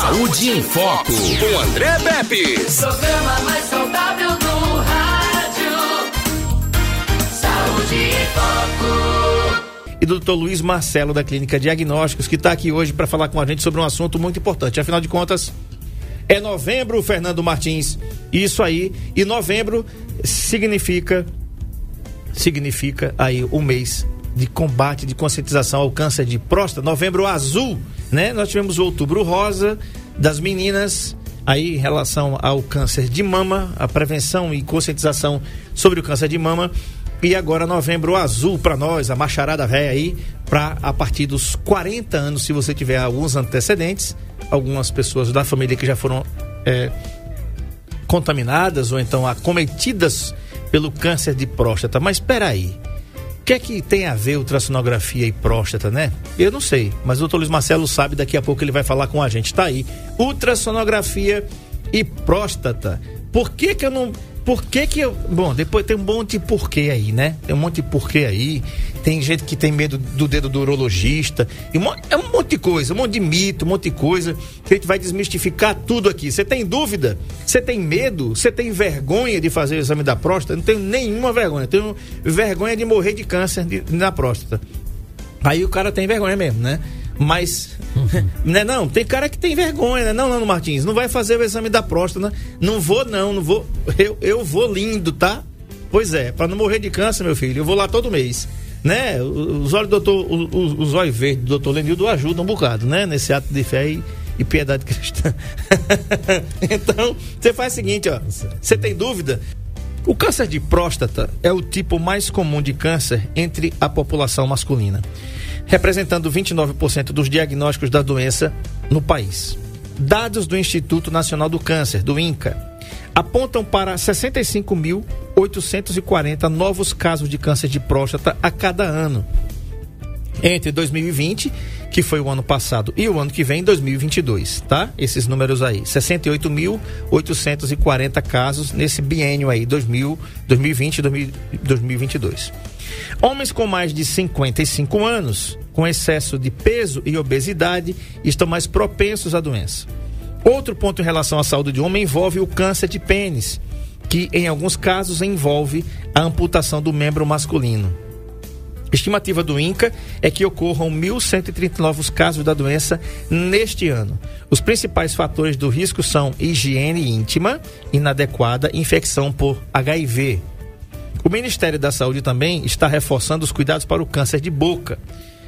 Saúde em Foco, com André Pepe. Programa mais saudável do rádio. Saúde em Foco. E do Dr. Luiz Marcelo, da Clínica Diagnósticos, que está aqui hoje para falar com a gente sobre um assunto muito importante. Afinal de contas, é novembro, Fernando Martins. Isso aí. E novembro significa significa aí o mês de combate, de conscientização ao câncer de próstata, novembro azul, né? Nós tivemos o outubro rosa das meninas, aí em relação ao câncer de mama, a prevenção e conscientização sobre o câncer de mama. E agora novembro azul para nós, a macharada velha aí, para a partir dos 40 anos, se você tiver alguns antecedentes, algumas pessoas da família que já foram é, contaminadas ou então acometidas pelo câncer de próstata. Mas espera aí. Que é que tem a ver ultrassonografia e próstata, né? Eu não sei, mas o doutor Luiz Marcelo sabe, daqui a pouco ele vai falar com a gente. Tá aí. Ultrassonografia e próstata. Por que que eu não por que que eu. Bom, depois tem um monte de porquê aí, né? Tem um monte de porquê aí. Tem gente que tem medo do dedo do urologista. É um monte de coisa, um monte de mito, um monte de coisa. Que a gente vai desmistificar tudo aqui. Você tem dúvida? Você tem medo? Você tem vergonha de fazer o exame da próstata? Não tenho nenhuma vergonha. Tenho vergonha de morrer de câncer de, na próstata. Aí o cara tem vergonha mesmo, né? Mas, né, não, tem cara que tem vergonha, né? Não, não, Martins, não vai fazer o exame da próstata, né? Não vou, não, não vou. Eu, eu vou lindo, tá? Pois é, para não morrer de câncer, meu filho, eu vou lá todo mês. Né? Os olhos do doutor, os, os olhos verdes do doutor Lenildo ajudam um bocado, né? Nesse ato de fé e, e piedade cristã. então, você faz o seguinte, ó. Você tem dúvida? O câncer de próstata é o tipo mais comum de câncer entre a população masculina representando 29% dos diagnósticos da doença no país. Dados do Instituto Nacional do Câncer, do INCA, apontam para 65.840 novos casos de câncer de próstata a cada ano. Entre 2020, que foi o ano passado, e o ano que vem, 2022, tá? Esses números aí, 68.840 casos nesse biênio aí, 2000, 2020 e 2022. Homens com mais de 55 anos, com excesso de peso e obesidade, estão mais propensos à doença. Outro ponto em relação à saúde de homem envolve o câncer de pênis, que em alguns casos envolve a amputação do membro masculino. Estimativa do INCA é que ocorram 1.130 novos casos da doença neste ano. Os principais fatores do risco são higiene íntima inadequada, infecção por HIV, o Ministério da Saúde também está reforçando os cuidados para o câncer de boca.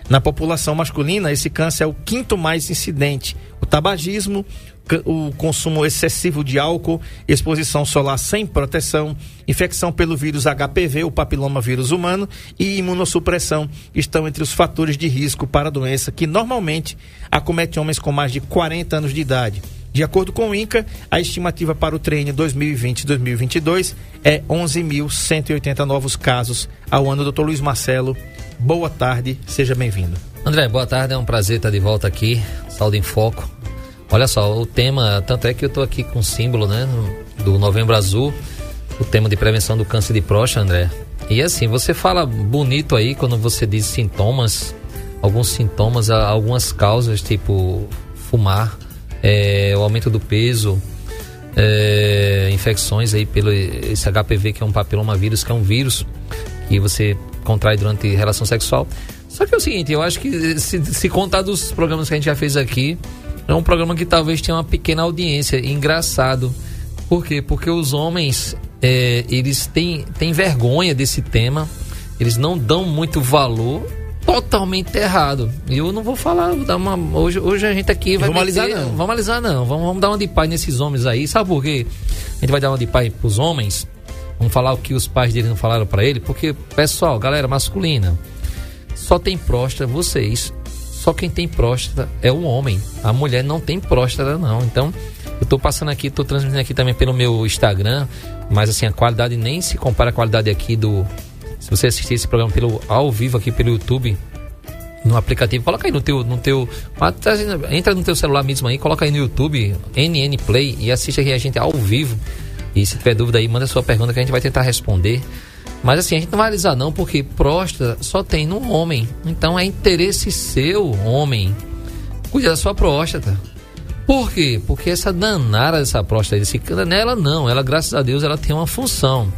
Na população masculina, esse câncer é o quinto mais incidente. O tabagismo, o consumo excessivo de álcool, exposição solar sem proteção, infecção pelo vírus HPV, o papiloma vírus humano, e imunossupressão estão entre os fatores de risco para a doença que normalmente acomete homens com mais de 40 anos de idade. De acordo com o INCA, a estimativa para o treino 2020-2022 é 11.180 novos casos ao ano. Doutor Luiz Marcelo, boa tarde, seja bem-vindo. André, boa tarde, é um prazer estar de volta aqui, Saúde em Foco. Olha só, o tema, tanto é que eu estou aqui com o símbolo, né, do Novembro Azul, o tema de prevenção do câncer de próstata, André. E assim, você fala bonito aí quando você diz sintomas, alguns sintomas, algumas causas, tipo fumar, é, o aumento do peso, é, infecções aí pelo esse HPV que é um papilomavírus, que é um vírus que você contrai durante relação sexual. Só que é o seguinte, eu acho que se, se contar dos programas que a gente já fez aqui, é um programa que talvez tenha uma pequena audiência. Engraçado. Por quê? Porque os homens, é, eles têm, têm vergonha desse tema, eles não dão muito valor totalmente errado. E eu não vou falar, vou dar uma, hoje, hoje a gente aqui vai. Vamos alisar não. Vamos alisar não. Vamos, vamos dar uma de pai nesses homens aí. Sabe por quê? A gente vai dar uma de pai pros homens. Vamos falar o que os pais deles não falaram para ele. Porque, pessoal, galera masculina, só tem próstata vocês. Só quem tem próstata é o homem. A mulher não tem próstata, não. Então, eu tô passando aqui, tô transmitindo aqui também pelo meu Instagram. Mas assim, a qualidade nem se compara à qualidade aqui do, se você assistir esse programa pelo ao vivo aqui pelo YouTube, no aplicativo, coloca aí no teu, no teu, entra no teu celular mesmo aí, coloca aí no YouTube, NN Play e assiste aqui a gente ao vivo. E se tiver dúvida aí, manda sua pergunta que a gente vai tentar responder. Mas assim, a gente não vai alisar não, porque próstata só tem no homem. Então é interesse seu, homem, cuidar da sua próstata. Por quê? Porque essa danada dessa próstata, esse, nela não, ela, graças a Deus, ela tem uma função.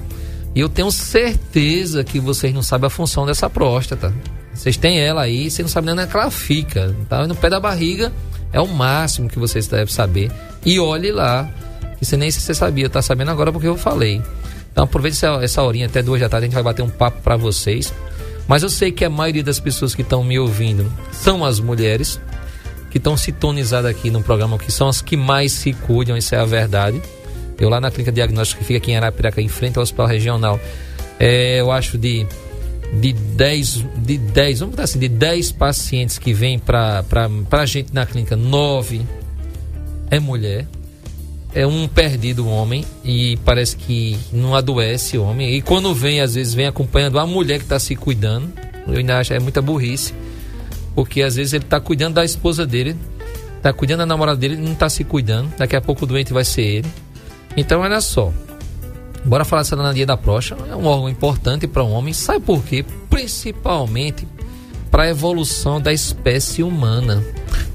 E eu tenho certeza que vocês não sabem a função dessa próstata. Vocês têm ela aí, vocês não sabem nem onde é que ela fica. Tá? No pé da barriga é o máximo que vocês devem saber. E olhe lá, que você nem se você sabia, tá sabendo agora porque eu falei. Então aproveite essa, essa horinha até duas da tarde, a gente vai bater um papo para vocês. Mas eu sei que a maioria das pessoas que estão me ouvindo são as mulheres que estão sintonizadas aqui no programa, que são as que mais se cuidam, isso é a verdade. Eu lá na clínica diagnóstica que fica aqui em Arapiraca, em frente ao hospital regional, é, eu acho de de 10, de 10, vamos botar assim, de 10 pacientes que vêm para a gente na clínica, 9 é mulher. É um perdido homem e parece que não adoece o homem. E quando vem, às vezes vem acompanhando a mulher que está se cuidando. Eu ainda acho é muita burrice. Porque às vezes ele está cuidando da esposa dele, está cuidando da namorada dele, não está se cuidando. Daqui a pouco o doente vai ser ele. Então, olha só. Bora falar dessa anadia da próstata. É um órgão importante para o um homem. Sabe por quê? Principalmente para a evolução da espécie humana.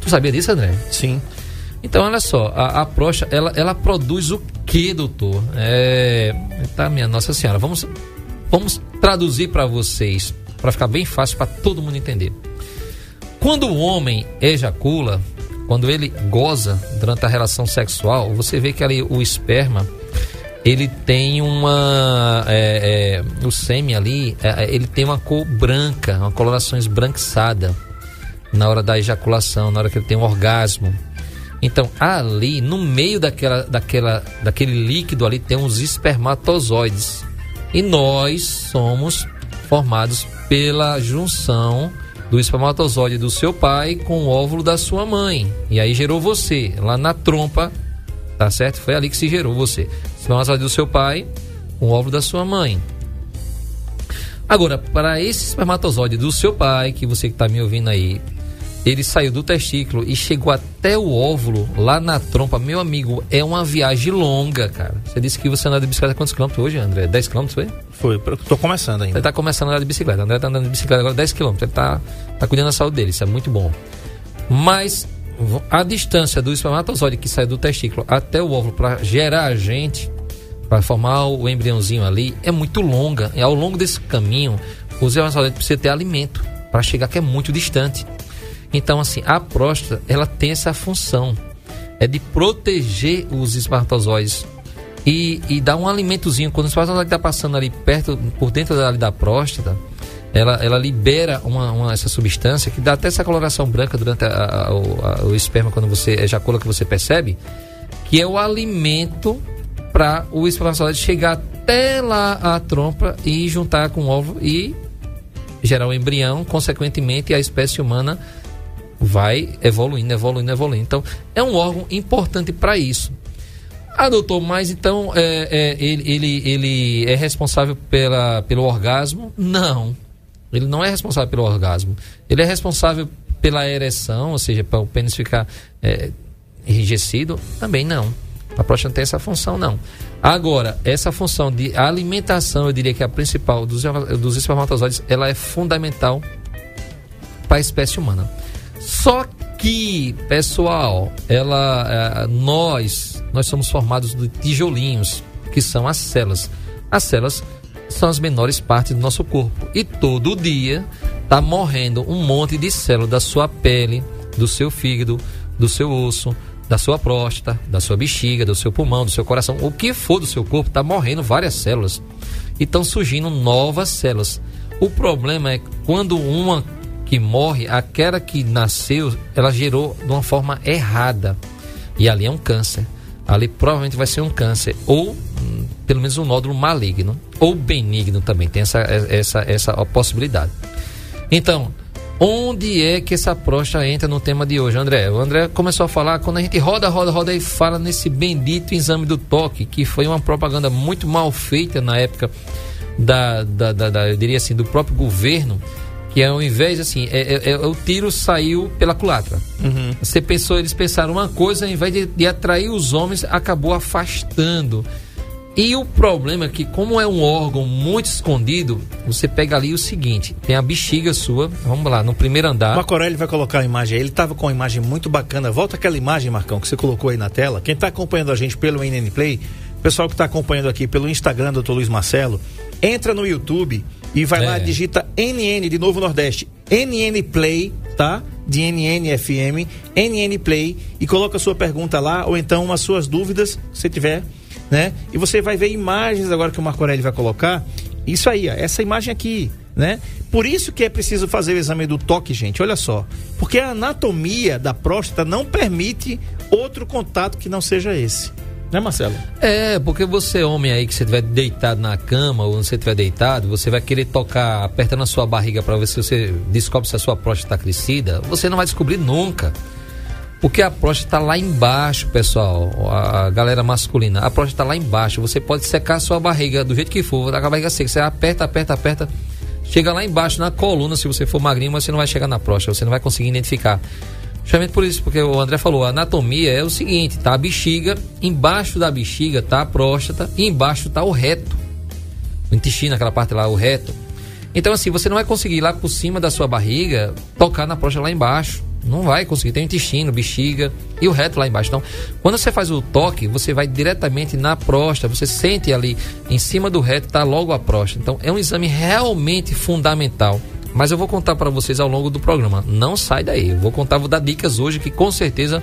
Tu sabia disso, André? Sim. Então, olha só, a, a próstata, ela, ela produz o que, doutor? É, tá, minha Nossa Senhora, vamos, vamos traduzir para vocês, para ficar bem fácil para todo mundo entender. Quando o homem ejacula, quando ele goza durante a relação sexual, você vê que ali o esperma ele tem uma é, é, o sêmen ali é, é, ele tem uma cor branca uma coloração esbranquiçada na hora da ejaculação na hora que ele tem um orgasmo então ali no meio daquela, daquela daquele líquido ali tem uns espermatozoides e nós somos formados pela junção do espermatozoide do seu pai com o óvulo da sua mãe. E aí gerou você, lá na trompa, tá certo? Foi ali que se gerou você. Espermatozoide do seu pai com o óvulo da sua mãe. Agora, para esse espermatozoide do seu pai, que você que está me ouvindo aí, ele saiu do testículo e chegou até o óvulo, lá na trompa. Meu amigo, é uma viagem longa, cara. Você disse que você anda de bicicleta quantos quilômetros hoje, André? 10 quilômetros, foi? Foi, tô começando ainda. Ele tá começando a andar de bicicleta. André tá andando de bicicleta agora 10 quilômetros. Ele tá, tá cuidando da saúde dele, isso é muito bom. Mas a distância do espermatozoide que sai do testículo até o óvulo para gerar a gente, para formar o embriãozinho ali, é muito longa. E ao longo desse caminho, o espermatozoide precisa ter alimento para chegar que é muito distante. Então, assim, a próstata, ela tem essa função. É de proteger os espermatozoides e, e dar um alimentozinho. Quando o espermatozoide está passando ali perto, por dentro da, da próstata, ela, ela libera uma, uma, essa substância que dá até essa coloração branca durante a, a, a, o esperma, quando você ejacula, que você percebe, que é o alimento para o espermatozoide chegar até lá a trompa e juntar com o ovo e gerar o um embrião, consequentemente a espécie humana vai evoluindo, evoluindo, evoluindo. Então, é um órgão importante para isso. Ah, doutor, mas então é, é, ele, ele, ele é responsável pela, pelo orgasmo? Não. Ele não é responsável pelo orgasmo. Ele é responsável pela ereção, ou seja, para o pênis ficar é, enrijecido? Também não. A próstata não tem essa função, não. Agora, essa função de alimentação, eu diria que é a principal dos, dos espermatozoides, ela é fundamental para a espécie humana. Só que, pessoal, ela, é, nós, nós somos formados de tijolinhos, que são as células. As células são as menores partes do nosso corpo. E todo dia está morrendo um monte de células da sua pele, do seu fígado, do seu osso, da sua próstata, da sua bexiga, do seu pulmão, do seu coração, o que for do seu corpo, está morrendo várias células. E estão surgindo novas células. O problema é quando uma que morre, aquela que nasceu, ela gerou de uma forma errada. E ali é um câncer. Ali provavelmente vai ser um câncer. Ou hum, pelo menos um nódulo maligno. Ou benigno também. Tem essa, essa, essa possibilidade. Então, onde é que essa próstata entra no tema de hoje, André? O André começou a falar quando a gente roda, roda, roda e fala nesse bendito exame do toque, que foi uma propaganda muito mal feita na época da, da, da, da eu diria assim, do próprio governo que ao invés assim, é, é, é, o tiro saiu pela culatra. Uhum. Você pensou, eles pensaram uma coisa, ao invés de, de, atrair os homens, acabou afastando. E o problema é que, como é um órgão muito escondido, você pega ali o seguinte: tem a bexiga sua, vamos lá, no primeiro andar. O Macorelli vai colocar a imagem aí. Ele estava com uma imagem muito bacana. Volta aquela imagem, Marcão, que você colocou aí na tela. Quem está acompanhando a gente pelo NN Play, pessoal que está acompanhando aqui pelo Instagram do Dr. Luiz Marcelo, entra no YouTube e vai É. lá, digita NN de Novo Nordeste. NN Play, tá? De NN FM, NN Play e coloca a sua pergunta lá ou então as suas dúvidas, se tiver, né? E você vai ver imagens agora que o Marco Aurélio vai colocar. Isso aí, ó, essa imagem aqui, né? Por isso que é preciso fazer o exame do toque, gente. Olha só, porque a anatomia da próstata não permite outro contato que não seja esse. Né, Marcelo? É, porque você, homem aí, que você estiver deitado na cama ou você estiver deitado, você vai querer tocar, apertando a sua barriga para ver se você descobre se a sua próstata está crescida. Você não vai descobrir nunca. Porque a próstata está lá embaixo, pessoal. A galera masculina. A próstata está lá embaixo. Você pode secar a sua barriga do jeito que for, a barriga seca. Você aperta, aperta, aperta. Chega lá embaixo na coluna, se você for magrinho, mas você não vai chegar na próstata. Você não vai conseguir identificar. Justamente por isso, porque o André falou, a anatomia é o seguinte, tá a bexiga, embaixo da bexiga tá a próstata e embaixo tá o reto. O intestino, aquela parte lá, o reto. Então assim, você não vai conseguir ir lá por cima da sua barriga tocar na próstata lá embaixo. Não vai conseguir. Tem o intestino, bexiga e o reto lá embaixo. Então, quando você faz o toque, você vai diretamente na próstata. Você sente ali em cima do reto, tá logo a próstata. Então, é um exame realmente fundamental. Mas eu vou contar para vocês ao longo do programa. Não sai daí. Eu vou contar, vou dar dicas hoje que com certeza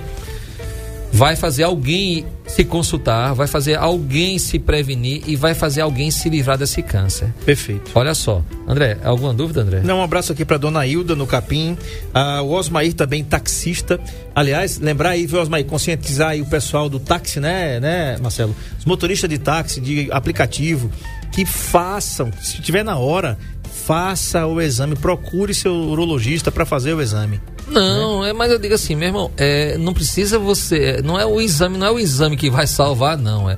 vai fazer alguém se consultar, vai fazer alguém se prevenir e vai fazer alguém se livrar desse câncer. Perfeito. Olha só. André, alguma dúvida, André? Não, um abraço aqui para dona Hilda no Capim, ah, o Osmair também taxista. Aliás, lembrar aí, viu, Osmair, conscientizar aí o pessoal do táxi, né, né, Marcelo? Os motoristas de táxi, de aplicativo, que façam, se tiver na hora, faça o exame, procure seu urologista para fazer o exame. Não, é, mas eu digo assim, meu irmão, é, não precisa você. Não é o exame, não é o exame que vai salvar, não. É.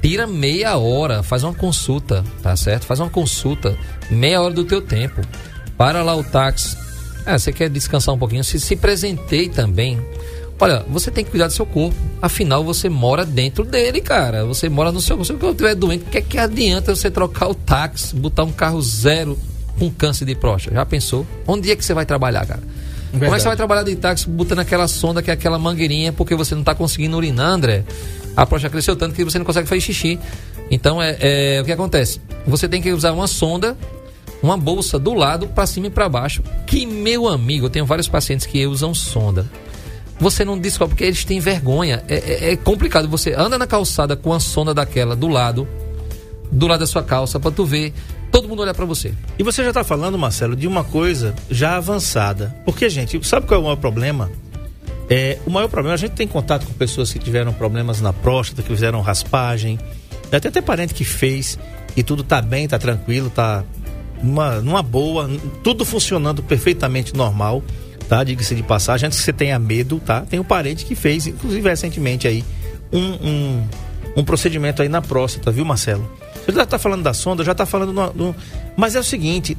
Tira meia hora, faz uma consulta, tá certo? Faz uma consulta, meia hora do teu tempo. Para lá o táxi. É, você quer descansar um pouquinho? Se, se presenteie também. Olha, você tem que cuidar do seu corpo. Afinal, você mora dentro dele, cara. Você mora no seu corpo. Se eu estiver doente, o que é que adianta você trocar o táxi, botar um carro zero com câncer de próstata? Já pensou? Onde é que você vai trabalhar, cara? Como é que você vai trabalhar de táxi botando aquela sonda que é aquela mangueirinha porque você não está conseguindo urinar, André? A próstata cresceu tanto que você não consegue fazer xixi. Então, é, é o que acontece? Você tem que usar uma sonda, uma bolsa do lado, para cima e para baixo. Que, meu amigo, eu tenho vários pacientes que usam sonda. Você não descobre porque eles têm vergonha. É, é- é complicado. Você anda na calçada com a sonda daquela do lado, do lado da sua calça, para tu ver. Todo mundo olhar para você. E você já está falando, Marcelo, de uma coisa já avançada. Porque, gente, sabe qual é o maior problema? É, o maior problema, a gente tem contato com pessoas que tiveram problemas na próstata, que fizeram raspagem. Até ter parente que fez e tudo tá bem, tá tranquilo, tá numa, numa boa, tudo funcionando perfeitamente normal, tá? Diga-se de passagem, antes que você tenha medo, tá? Tem um parente que fez, inclusive recentemente aí, um, um, um procedimento aí na próstata, viu, Marcelo? Você já tá falando da sonda, já tá falando no- mas é o seguinte,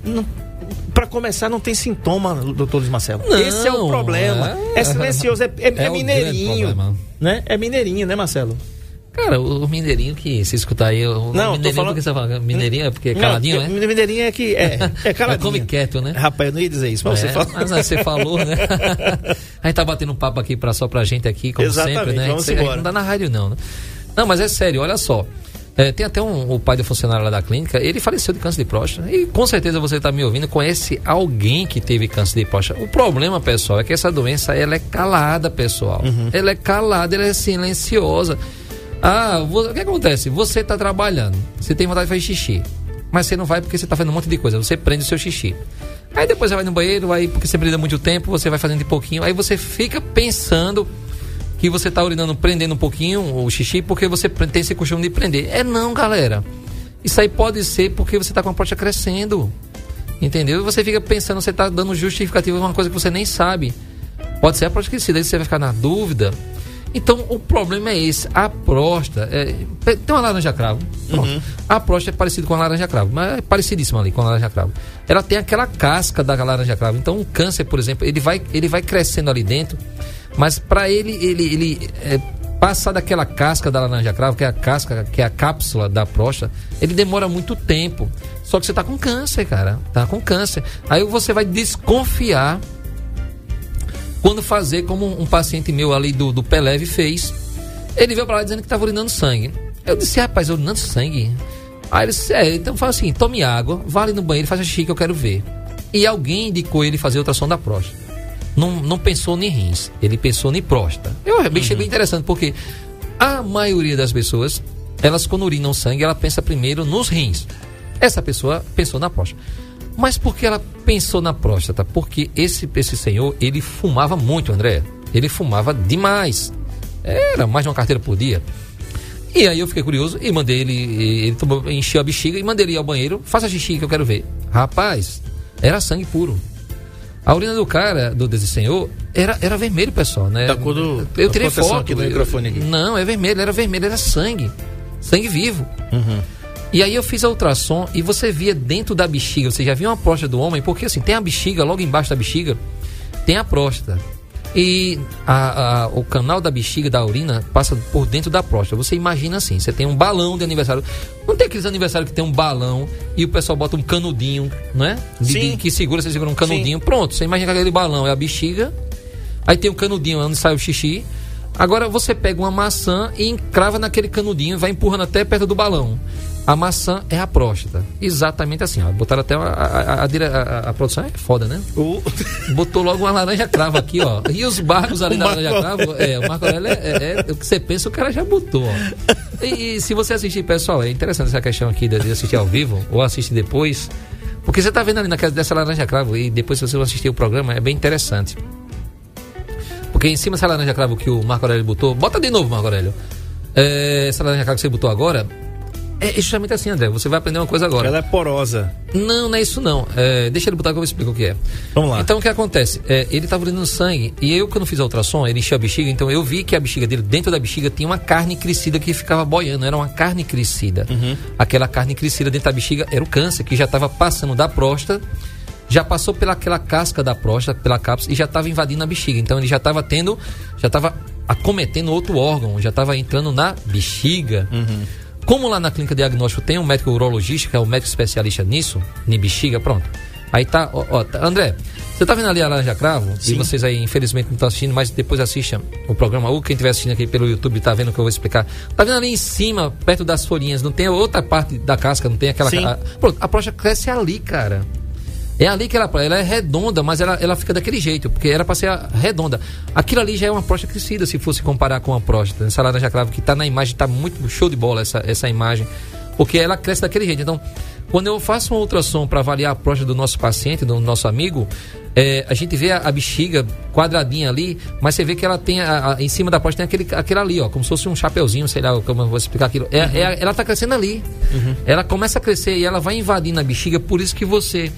para começar não tem sintoma, doutor Luiz Marcelo. Não, Esse é o problema. É, é- silencioso, é, é- é é mineirinho, né? É mineirinho, né, Marcelo? Cara, o mineirinho que se escutar aí, o Não, tô mineirinho falando- porque você fala mineirinho é porque é caladinho, não, né? Mineirinho é que é, é caladinho. come quieto, né? Rapaz, eu não ia dizer isso, mas É, você fala. Mas você falou, né? a gente tá batendo um papo aqui pra, só pra gente aqui, como Exatamente, sempre, né? vamos Você- embora. Não dá na rádio não, né? Não, mas é sério, olha só. É, tem até um, o pai do funcionário lá da clínica, ele faleceu de câncer de próstata. E com certeza você está me ouvindo, conhece alguém que teve câncer de próstata. O problema, pessoal, é que essa doença ela é calada, pessoal. Uhum. Ela é calada, ela é silenciosa. Ah, o que acontece? Você está trabalhando, você tem vontade de fazer xixi, mas você não vai porque você está fazendo um monte de coisa, você prende o seu xixi. Aí depois você vai no banheiro, aí porque você precisa muito tempo, você vai fazendo de pouquinho, aí você fica pensando que você tá urinando, prendendo um pouquinho o xixi porque você tem esse costume de prender. É não, galera. Isso aí pode ser porque você tá com a próstata crescendo. Entendeu? Você fica pensando, você tá dando justificativa de uma coisa que você nem sabe. Pode ser a próstata crescida, aí você vai ficar na dúvida. Então, o problema é esse. A próstata. É, tem uma laranja cravo. Pronto. A próstata é parecida com a laranja cravo, mas é parecidíssima ali com a laranja cravo. Ela tem aquela casca da laranja cravo. Então, o câncer, por exemplo, ele vai, ele vai crescendo ali dentro, mas para ele, ele, ele é, passar daquela casca da laranja cravo, que é a casca, que é a cápsula da próstata, ele demora muito tempo. Só que você tá com câncer, cara. Tá com câncer. Aí você vai desconfiar quando fazer como um paciente meu ali do, do Peleve fez. Ele veio pra lá dizendo que tava urinando sangue. Eu disse, rapaz, urinando sangue? Aí ele disse, é, então faz assim, tome água, vá ali no banheiro, faz xixi que eu quero ver. E alguém indicou ele fazer ultrassom da próstata. Não, não pensou nem rins, ele pensou nem próstata. Eu achei bem interessante, porque a maioria das pessoas, elas quando urinam sangue, ela pensa primeiro nos rins. Essa pessoa pensou na próstata. Mas por que ela pensou na próstata? Porque esse, esse senhor, ele fumava muito, André. Ele fumava demais. Era mais de uma carteira por dia. E aí eu fiquei curioso e mandei ele, ele tomou, encheu a bexiga e mandei ele ir ao banheiro, faça xixi que eu quero ver. Rapaz, era sangue puro. A urina do cara, do desse senhor, era, era vermelho, pessoal, né? Da cor do- eu da tirei foto. aqui do microfone aqui. Não, é vermelho, era vermelho, era sangue. Sangue vivo. Uhum. E aí eu fiz a ultrassom e você via dentro da bexiga, você já viu uma próstata do homem, porque assim, tem a bexiga, logo embaixo da bexiga, tem a próstata. E a- a- o canal da bexiga, da urina, passa por dentro da próstata. Você imagina assim, você tem um balão de aniversário. Não tem aqueles aniversários que tem um balão e o pessoal bota um canudinho, não é? De- Sim. de- que segura, você segura um canudinho. Pronto, você imagina que aquele balão é a bexiga, aí tem o canudinho onde sai o xixi. Agora você pega uma maçã e encrava naquele canudinho e vai empurrando até perto do balão. A maçã é a próstata. Exatamente assim, ó. Botaram até a, a, a- a produção é foda, né? Botou logo uma laranja cravo aqui, ó. E os barcos ali O da Marco laranja cravo, é, o Marco Aurélio é, é- é o que você pensa, o cara já botou, ó. E, e se você assistir, pessoal, é interessante essa questão aqui de de assistir ao vivo ou assistir depois. Porque você tá vendo ali naquela dessa laranja cravo e depois se você assistir o programa, é bem interessante. Porque em cima dessa laranja cravo que o Marco Aurélio botou, bota de novo, Marco Aurélio. É, essa laranja cravo que você botou agora, é justamente assim, André. Você vai aprender uma coisa agora. Ela é porosa. Não, não é isso não. É, deixa ele botar que eu explico o que é. Vamos lá. Então o que acontece? É, ele estava urinando sangue e eu quando fiz a ultrassom, ele encheu a bexiga, então eu vi que a bexiga dele, dentro da bexiga, tinha uma carne crescida que ficava boiando, era uma carne crescida. Uhum. Aquela carne crescida dentro da bexiga era o câncer, que já estava passando da próstata, já passou pelaquela casca da próstata, pela cápsula, e já estava invadindo a bexiga. Então ele já estava tendo, já estava acometendo outro órgão, já estava entrando na bexiga. Como lá na clínica diagnóstico tem um médico urologista, que é um médico especialista nisso, em bexiga, pronto. Aí tá, ó, ó, tá- André, você tá vendo ali a Laranja Cravo? E vocês aí, infelizmente, não estão assistindo, mas depois assistam o programa. Ou quem estiver assistindo aqui pelo YouTube tá vendo o que eu vou explicar. Tá vendo ali em cima, perto das folhinhas, não tem outra parte da casca, não tem aquela. Sim. A, pronto, a próstata cresce ali, cara. É ali que ela, ela é redonda, mas ela, ela fica daquele jeito, porque era para ser redonda. Aquilo ali já é uma próstata crescida, se fosse comparar com a próstata. Essa laranja cravo que tá na imagem, tá muito show de bola essa, essa imagem, porque ela cresce daquele jeito. Então, quando eu faço um ultrassom para avaliar a próstata do nosso paciente, do nosso amigo, é, a gente vê a, a bexiga quadradinha ali, mas você vê que ela tem, a- a- em cima da próstata tem aquele, aquele ali, ó, como se fosse um chapeuzinho, sei lá como eu vou explicar aquilo. É, é- ela tá crescendo ali. Ela começa a crescer e ela vai invadindo a bexiga, por isso que você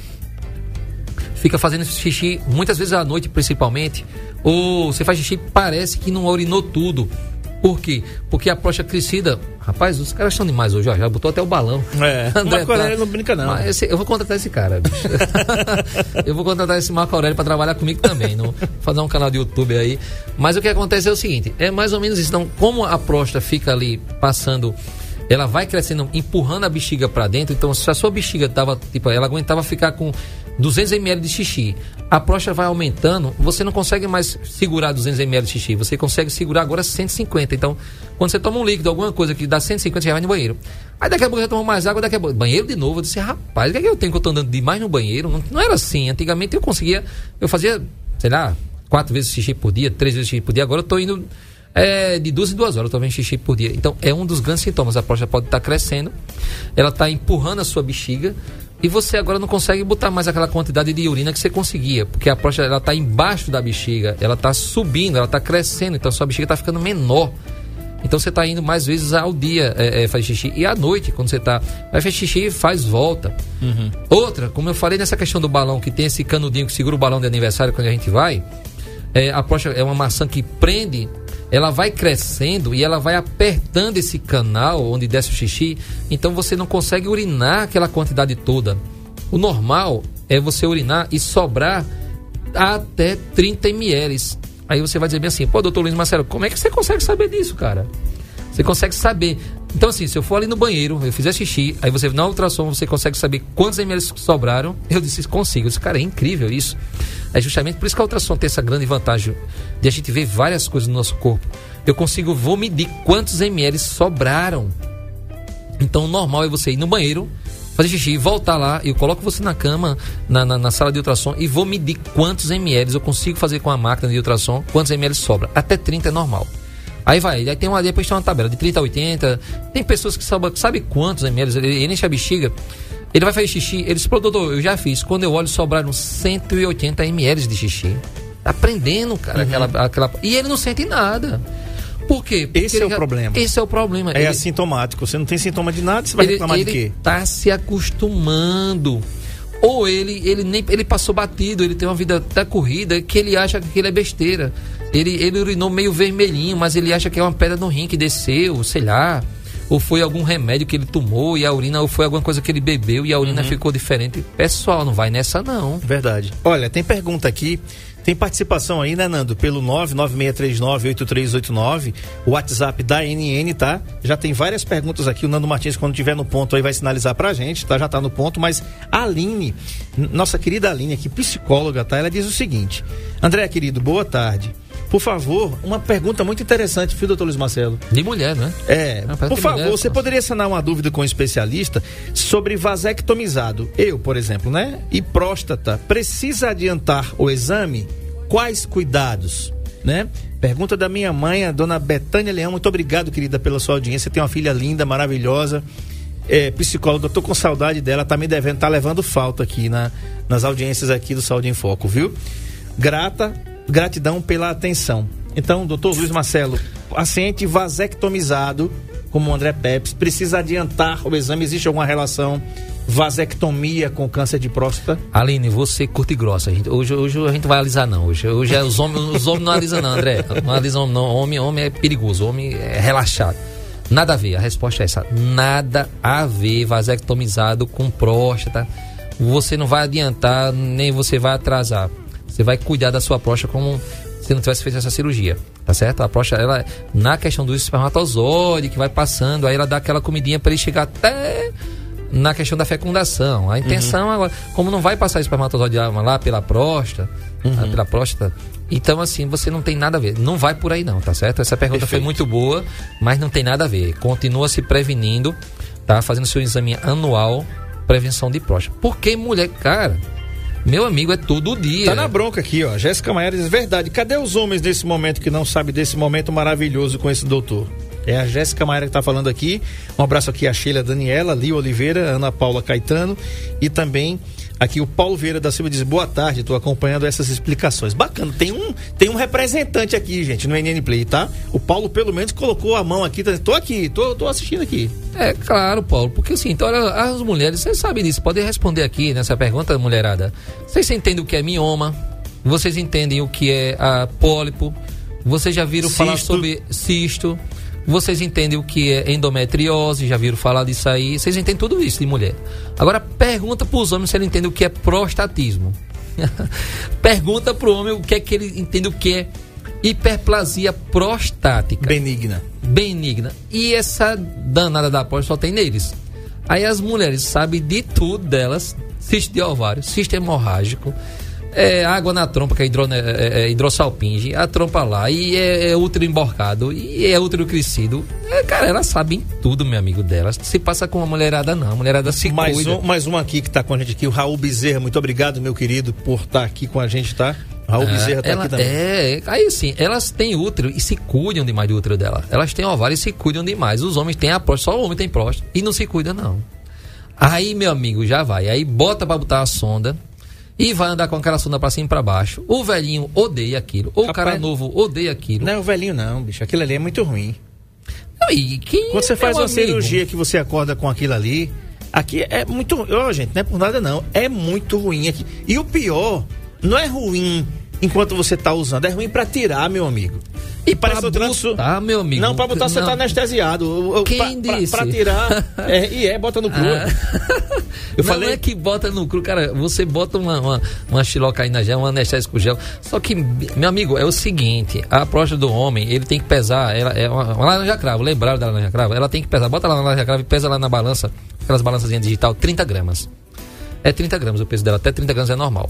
fica fazendo xixi muitas vezes à noite, principalmente, ou você faz xixi parece que não urinou tudo. Por quê? Porque a próstata crescida. Rapaz, os caras estão demais hoje, ó. Já botou até o balão. É, o Marco Aurélio não brinca, não. Mas esse- eu vou contratar esse cara, bicho. eu vou contratar esse Marco Aurélio para trabalhar comigo também. Não, fazer um canal de YouTube aí. Mas o que acontece é o seguinte: é mais ou menos isso. Então, como a próstata fica ali passando. Ela vai crescendo, empurrando a bexiga para dentro. Então, se a sua bexiga tava, tipo, ela aguentava ficar com 200 ml de xixi, a próstata vai aumentando, você não consegue mais segurar 200 ml de xixi, você consegue segurar agora 150. Então, quando você toma um líquido, alguma coisa que dá 150, você já vai no banheiro. Aí daqui a pouco você toma mais água, daqui a pouco. Banheiro de novo. Eu disse, rapaz, o que é que eu tenho que eu tô andando demais no banheiro? Não, não era assim. Antigamente eu conseguia. Eu fazia, sei lá, quatro vezes xixi por dia, três vezes xixi por dia. Agora eu tô indo. é, de duas em duas horas, tô vendo xixi por dia. Então, é um dos grandes sintomas. A próstata pode estar crescendo, ela está empurrando a sua bexiga, e você agora não consegue botar mais aquela quantidade de urina que você conseguia, porque a próstata ela está embaixo da bexiga, ela está subindo, ela está crescendo, então a sua bexiga está ficando menor. Então você está indo mais vezes ao dia é, é, fazer xixi. E à noite, quando você está. Vai fazer xixi faz volta. Outra, como eu falei nessa questão do balão, que tem esse canudinho que segura o balão de aniversário quando a gente vai. É, a próstata é uma maçã que prende, ela vai crescendo e ela vai apertando esse canal onde desce o xixi. Então você não consegue urinar aquela quantidade toda. O normal é você urinar e sobrar até 30 ml. Aí você vai dizer bem assim, pô, doutor Luiz Marcelo, como é que você consegue saber disso, cara? Você consegue saber. Então, assim, se eu for ali no banheiro, eu fizer xixi, aí você na ultrassom, você consegue saber quantos ml sobraram. Eu disse, consigo. Eu disse, cara, é incrível isso. É justamente por isso que a ultrassom tem essa grande vantagem de a gente ver várias coisas no nosso corpo. Eu consigo vou medir quantos ml sobraram. Então, o normal é você ir no banheiro, fazer xixi, voltar lá, eu coloco você na cama, na, na, na, sala de ultrassom e vou medir quantos ml eu consigo fazer com a máquina de ultrassom, quantos ml sobra. Até 30 é normal. Aí vai, aí tem uma, depois tem uma tabela de 30 a 80. Tem pessoas que sabem sabe quantos ml, ele, ele enche a bexiga, ele vai fazer xixi, ele disse, doutor, eu já fiz. Quando eu olho, sobraram 180 ml de xixi. Tá aprendendo, cara, uhum. aquela, aquela. E ele não sente nada. Por quê? Porque esse é o problema. Esse é o problema. É ele, assintomático. Você não tem sintoma de nada, você vai ele, reclamar ele de quê? Ele tá se acostumando. Ou ele, ele nem ele passou batido, ele tem uma vida da corrida que ele acha que aquilo é besteira. Ele, ele urinou meio vermelhinho, mas ele acha que é uma pedra no rim que desceu, sei lá. Ou foi algum remédio que ele tomou e a urina, ou foi alguma coisa que ele bebeu e a urina uhum. ficou diferente. Pessoal, não vai nessa não. Verdade. Olha, tem pergunta aqui tem participação aí, né, Nando? Pelo 996398389, o WhatsApp da NN, tá? Já tem várias perguntas aqui. O Nando Martins, quando tiver no ponto, aí vai sinalizar pra gente, tá? Já tá no ponto. Mas a Aline, nossa querida Aline aqui, psicóloga, tá? Ela diz o seguinte: André, querido, boa tarde. Por favor, uma pergunta muito interessante, viu, doutor Luiz Marcelo? De mulher, né? É. Por favor, mulher, você poderia sanar uma dúvida com um especialista sobre vasectomizado? Eu, por exemplo, né? E próstata. Precisa adiantar o exame? Quais cuidados? Né? Pergunta da minha mãe, a dona Betânia Leão. Muito obrigado, querida, pela sua audiência. Tem uma filha linda, maravilhosa. É, psicóloga, eu tô com saudade dela, tá me devendo, tá levando falta aqui na, nas audiências aqui do Saúde em Foco, viu? Grata Gratidão pela atenção. Então, doutor Luiz Marcelo, paciente vasectomizado, como o André Peps, precisa adiantar o exame? Existe alguma relação vasectomia com câncer de próstata? Aline, você curte grossa. Gente, hoje, hoje a gente vai alisar, não. Hoje, hoje é, os, homens, os homens não alisam, não, André. Não alisam, não. Homem, homem é perigoso, homem é relaxado. Nada a ver, a resposta é essa. Nada a ver vasectomizado com próstata. Você não vai adiantar, nem você vai atrasar. Você vai cuidar da sua próstata como se não tivesse feito essa cirurgia, tá certo? A próstata, ela, na questão do espermatozoide que vai passando, aí ela dá aquela comidinha para ele chegar até na questão da fecundação. A intenção uhum. agora, como não vai passar espermatozoide lá pela próstata, uhum. pela próstata, então assim, você não tem nada a ver. Não vai por aí não, tá certo? Essa pergunta Perfeito. foi muito boa, mas não tem nada a ver. Continua se prevenindo, tá? Fazendo seu exame anual, prevenção de próstata. Porque mulher, cara, meu amigo, é todo dia. Tá na bronca aqui, ó. Jéssica Maia diz: verdade, cadê os homens nesse momento que não sabem desse momento maravilhoso com esse doutor? É a Jéssica Maia que está falando aqui. Um abraço aqui a Sheila Daniela, Lio Oliveira, Ana Paula Caetano e também Aqui o Paulo Vieira da Silva diz: boa tarde, estou acompanhando essas explicações. Bacana, tem um, tem um representante aqui, gente, no NN Play, tá? O Paulo, pelo menos, colocou a mão aqui, tá, tô aqui, tô assistindo aqui. É claro, Paulo, porque assim, então, as mulheres, vocês sabem disso, podem responder aqui nessa pergunta, mulherada. Vocês entendem o que é mioma? Vocês entendem o que é a pólipo? Vocês já viram cisto. falar sobre cisto? Vocês entendem o que é endometriose, já viram falar disso aí. Vocês entendem tudo isso de mulher. Agora pergunta para os homens se ele entende o que é prostatismo. pergunta para o homem o que é que ele entende o que é hiperplasia prostática. Benigna. Benigna. E essa danada da próstata só tem neles. Aí as mulheres sabem de tudo delas: cisto de ovário, cisto hemorrágico, é água na trompa, que é, hidro, é, é, é hidrossalpinge, a trompa lá, e é, é útero emborcado, e é útero crescido. É, cara, elas sabem tudo, meu amigo delas. Se passa com uma mulherada, não. A mulherada se mais cuida. Um, mais um aqui que tá com a gente aqui, o Raul Bezerra. Muito obrigado, meu querido, por estar tá aqui com a gente, tá? Raul é, Bezerra tá ela, aqui também. É, aí sim, elas têm útero e se cuidam demais do útero dela. Elas têm ovário e se cuidam demais. Os homens têm a próstata, só o homem tem próstata e não se cuida, não. Aí, meu amigo, já vai. Aí bota pra botar a sonda, e vai andar com aquela sonda pra cima e pra baixo. O velhinho odeia aquilo. Ou o cara novo odeia aquilo. Não é o velhinho, não, bicho. Aquilo ali é muito ruim. Não, e Quando você faz uma amigo? cirurgia que você acorda com aquilo ali, aqui é muito. Ó, oh, gente, não é por nada, não. É muito ruim aqui. E o pior, não é ruim enquanto você tá usando. É ruim pra tirar, meu amigo. E para botar, meu amigo. Não, pra botar você não. tá anestesiado. Quem pra, disse? Pra, pra tirar. é, e é, bota no cru. Ah. Eu não falei- é que bota no cru, cara. Você bota uma, uma, uma xilocaína gel, um anestésico gel. Só que, meu amigo, é o seguinte: a próstata do homem, ele tem que pesar. Ela é uma, uma laranja cravo, lembraram da laranja cravo? Ela tem que pesar. Bota lá na laranja cravo e pesa lá na balança, aquelas balançazinhas digital, 30 gramas. É 30 gramas o peso dela, até 30 gramas é normal.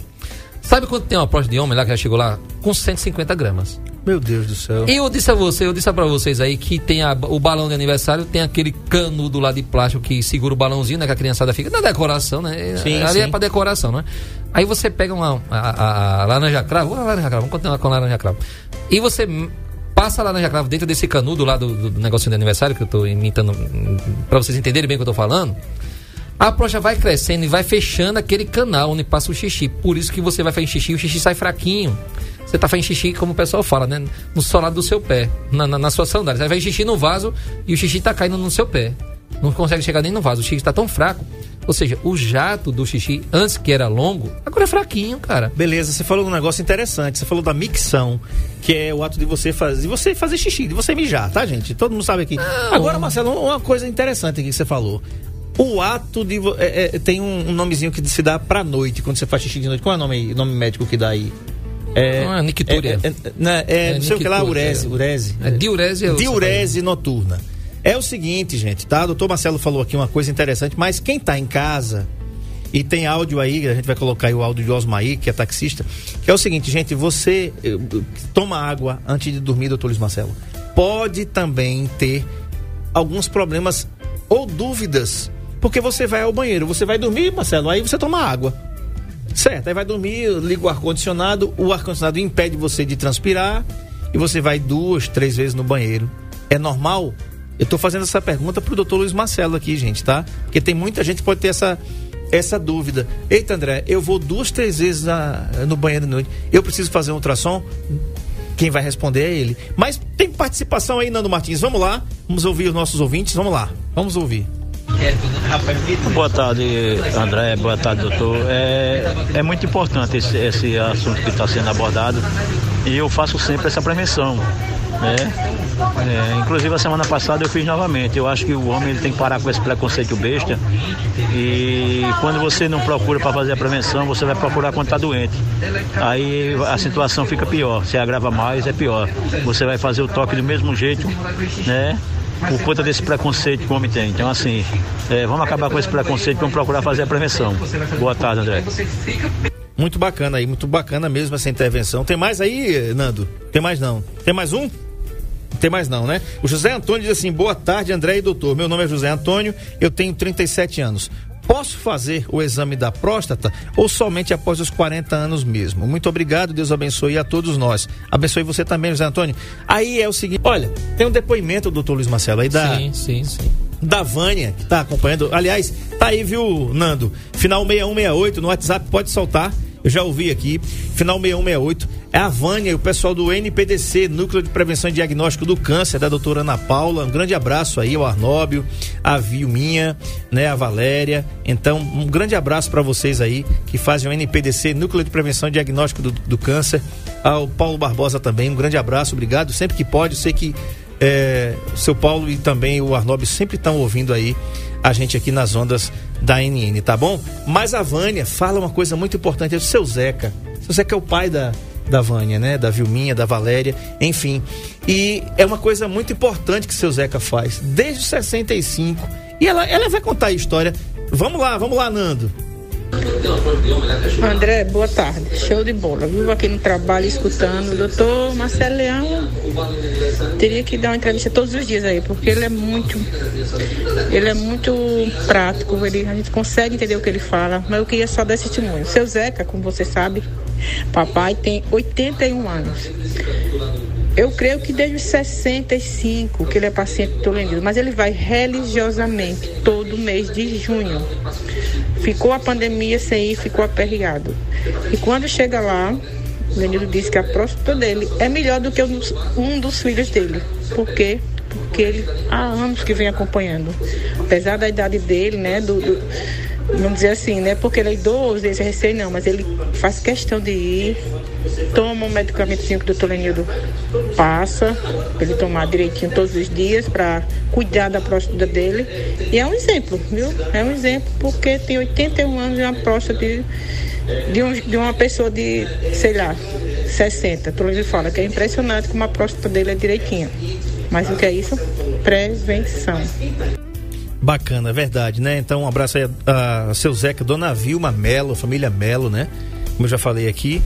Sabe quanto tem uma próstata de homem lá que já chegou lá? Com 150 gramas. Meu Deus do céu. E eu disse a você, eu disse pra vocês aí que tem a- o balão de aniversário, tem aquele canudo lá de plástico que segura o balãozinho, né? Que a criançada fica na decoração, né? Sim, Ali sim. é pra decoração, né? Aí você pega uma, a, a- laranja cravo, a laranja cravo, vamos continuar com a laranja cravo. E você passa a laranja cravo dentro desse canudo lá do, do, do negocinho de aniversário, que eu tô imitando, pra vocês entenderem bem o que eu tô falando. A próstata vai crescendo e vai fechando aquele canal onde passa o xixi. Por isso que você vai fazer xixi e o xixi sai fraquinho. Você tá fazendo xixi, como o pessoal fala, né? No solado do seu pé, na, na, na sua sandália. Você vai fazer xixi no vaso e o xixi tá caindo no seu pé. Não consegue chegar nem no vaso. O xixi tá tão fraco. Ou seja, o jato do xixi, antes que era longo, agora é fraquinho, cara. Beleza, você falou um negócio interessante. Você falou da micção, que é o ato de você fazer, de você fazer xixi, de você mijar, tá, gente? Todo mundo sabe aqui. Agora, Marcelo, uma coisa interessante que você falou. O ato de. é, é, tem um, um nomezinho que se dá pra noite, quando você faz xixi de noite. Qual é o nome, nome médico que dá aí? É, Ah, nictúria. É, é, é, né, é, É, não sei o que lá, urese. é. urese. É diurese. eu- Diurese noturna. É o seguinte, gente, tá? O doutor Marcelo falou aqui uma coisa interessante, mas quem tá em casa e tem áudio aí, a gente vai colocar aí o áudio de Osmaí, que é taxista, que é o seguinte, gente, você eh, toma água antes de dormir, doutor Luiz Marcelo. Pode também ter alguns problemas ou dúvidas, porque você vai ao banheiro, você vai dormir, Marcelo, aí você toma água. Certo, aí vai dormir, liga o ar-condicionado, o ar-condicionado impede você de transpirar e você vai duas, três vezes no banheiro. É normal? Eu tô fazendo essa pergunta pro doutor Luiz Marcelo aqui, gente, tá? Porque tem muita gente que pode ter essa, essa dúvida. Eita, André, eu vou duas, três vezes na- no banheiro de noite. Eu preciso fazer um ultrassom? Quem vai responder é ele. Mas tem participação aí, Nando Martins. Vamos lá, vamos ouvir os nossos ouvintes. Vamos lá, vamos ouvir. Boa tarde, André. Boa tarde, doutor. É, é muito importante esse, esse assunto que está sendo abordado e eu faço sempre essa prevenção. Né? É, inclusive, a semana passada eu fiz novamente. Eu acho que o homem ele tem que parar com esse preconceito besta e quando você não procura para fazer a prevenção, você vai procurar quando está doente. Aí a situação fica pior. Se agrava mais, é pior. Você vai fazer o toque do mesmo jeito, né? Por conta desse preconceito que o homem tem. Então, assim, é, vamos acabar com esse preconceito e vamos procurar fazer a prevenção. Boa tarde, André. Muito bacana aí, muito bacana mesmo essa intervenção. Tem mais aí, Nando? Tem mais não? Tem mais um? Tem mais não, né? O José Antônio diz assim: boa tarde, André e doutor. Meu nome é José Antônio, eu tenho 37 anos. Posso fazer o exame da próstata ou somente após os 40 anos mesmo? Muito obrigado, Deus abençoe a todos nós. Abençoe você também, José Antônio. Aí é o seguinte: olha, tem um depoimento do doutor Luiz Marcelo aí da, Sim, sim, sim. da Vânia, que tá acompanhando. Aliás, tá aí, viu, Nando? Final 6168 no WhatsApp, pode soltar. Eu já ouvi aqui. Final 6168. É a Vânia e o pessoal do NPDC, Núcleo de Prevenção e Diagnóstico do Câncer, da doutora Ana Paula. Um grande abraço aí ao Arnóbio, a Vilminha, né, a Valéria. Então, um grande abraço para vocês aí que fazem o NPDC, Núcleo de Prevenção e Diagnóstico do, do Câncer. Ao Paulo Barbosa também, um grande abraço, obrigado. Sempre que pode, eu sei que é, o seu Paulo e também o Arnob sempre estão ouvindo aí a gente aqui nas ondas da NN, tá bom? Mas a Vânia fala uma coisa muito importante, é o seu Zeca. Seu Zeca é o pai da, da Vânia, né? Da Vilminha, da Valéria, enfim. E é uma coisa muito importante que o seu Zeca faz, desde os 65. E ela, ela vai contar a história. Vamos lá, vamos lá, Nando. André, boa tarde. Show de bola. Vivo aqui no trabalho escutando. Doutor Marcelo Leão teria que dar uma entrevista todos os dias aí, porque ele é muito. Ele é muito prático. Ele, a gente consegue entender o que ele fala, mas eu queria só dar esse testemunho. Seu Zeca, como você sabe, papai tem 81 anos. Eu creio que desde os 65 que ele é paciente do Tolendil, mas ele vai religiosamente todo mês de junho. Ficou a pandemia sem ir, ficou aperreado. E quando chega lá, o Lenildo disse que a próstata dele é melhor do que um dos, filhos dele. Por quê? Porque ele há anos que vem acompanhando. Apesar da idade dele, né? Do, do- vamos dizer assim, né? Porque ele é idoso, é recém não, mas ele faz questão de ir toma o medicamentozinho que o doutor Lenildo passa, pra ele tomar direitinho todos os dias para cuidar da próstata dele. E é um exemplo, viu? É um exemplo porque tem 81 anos e uma próstata de, de, um- de uma pessoa de, sei lá, 60. Todo mundo fala que é impressionante como a próstata dele é direitinha. Mas o que é isso? Prevenção. Bacana, é verdade, né? Então, um abraço aí a, a seu Zeca, Dona Vilma Melo, família Melo, né? Como eu já falei aqui.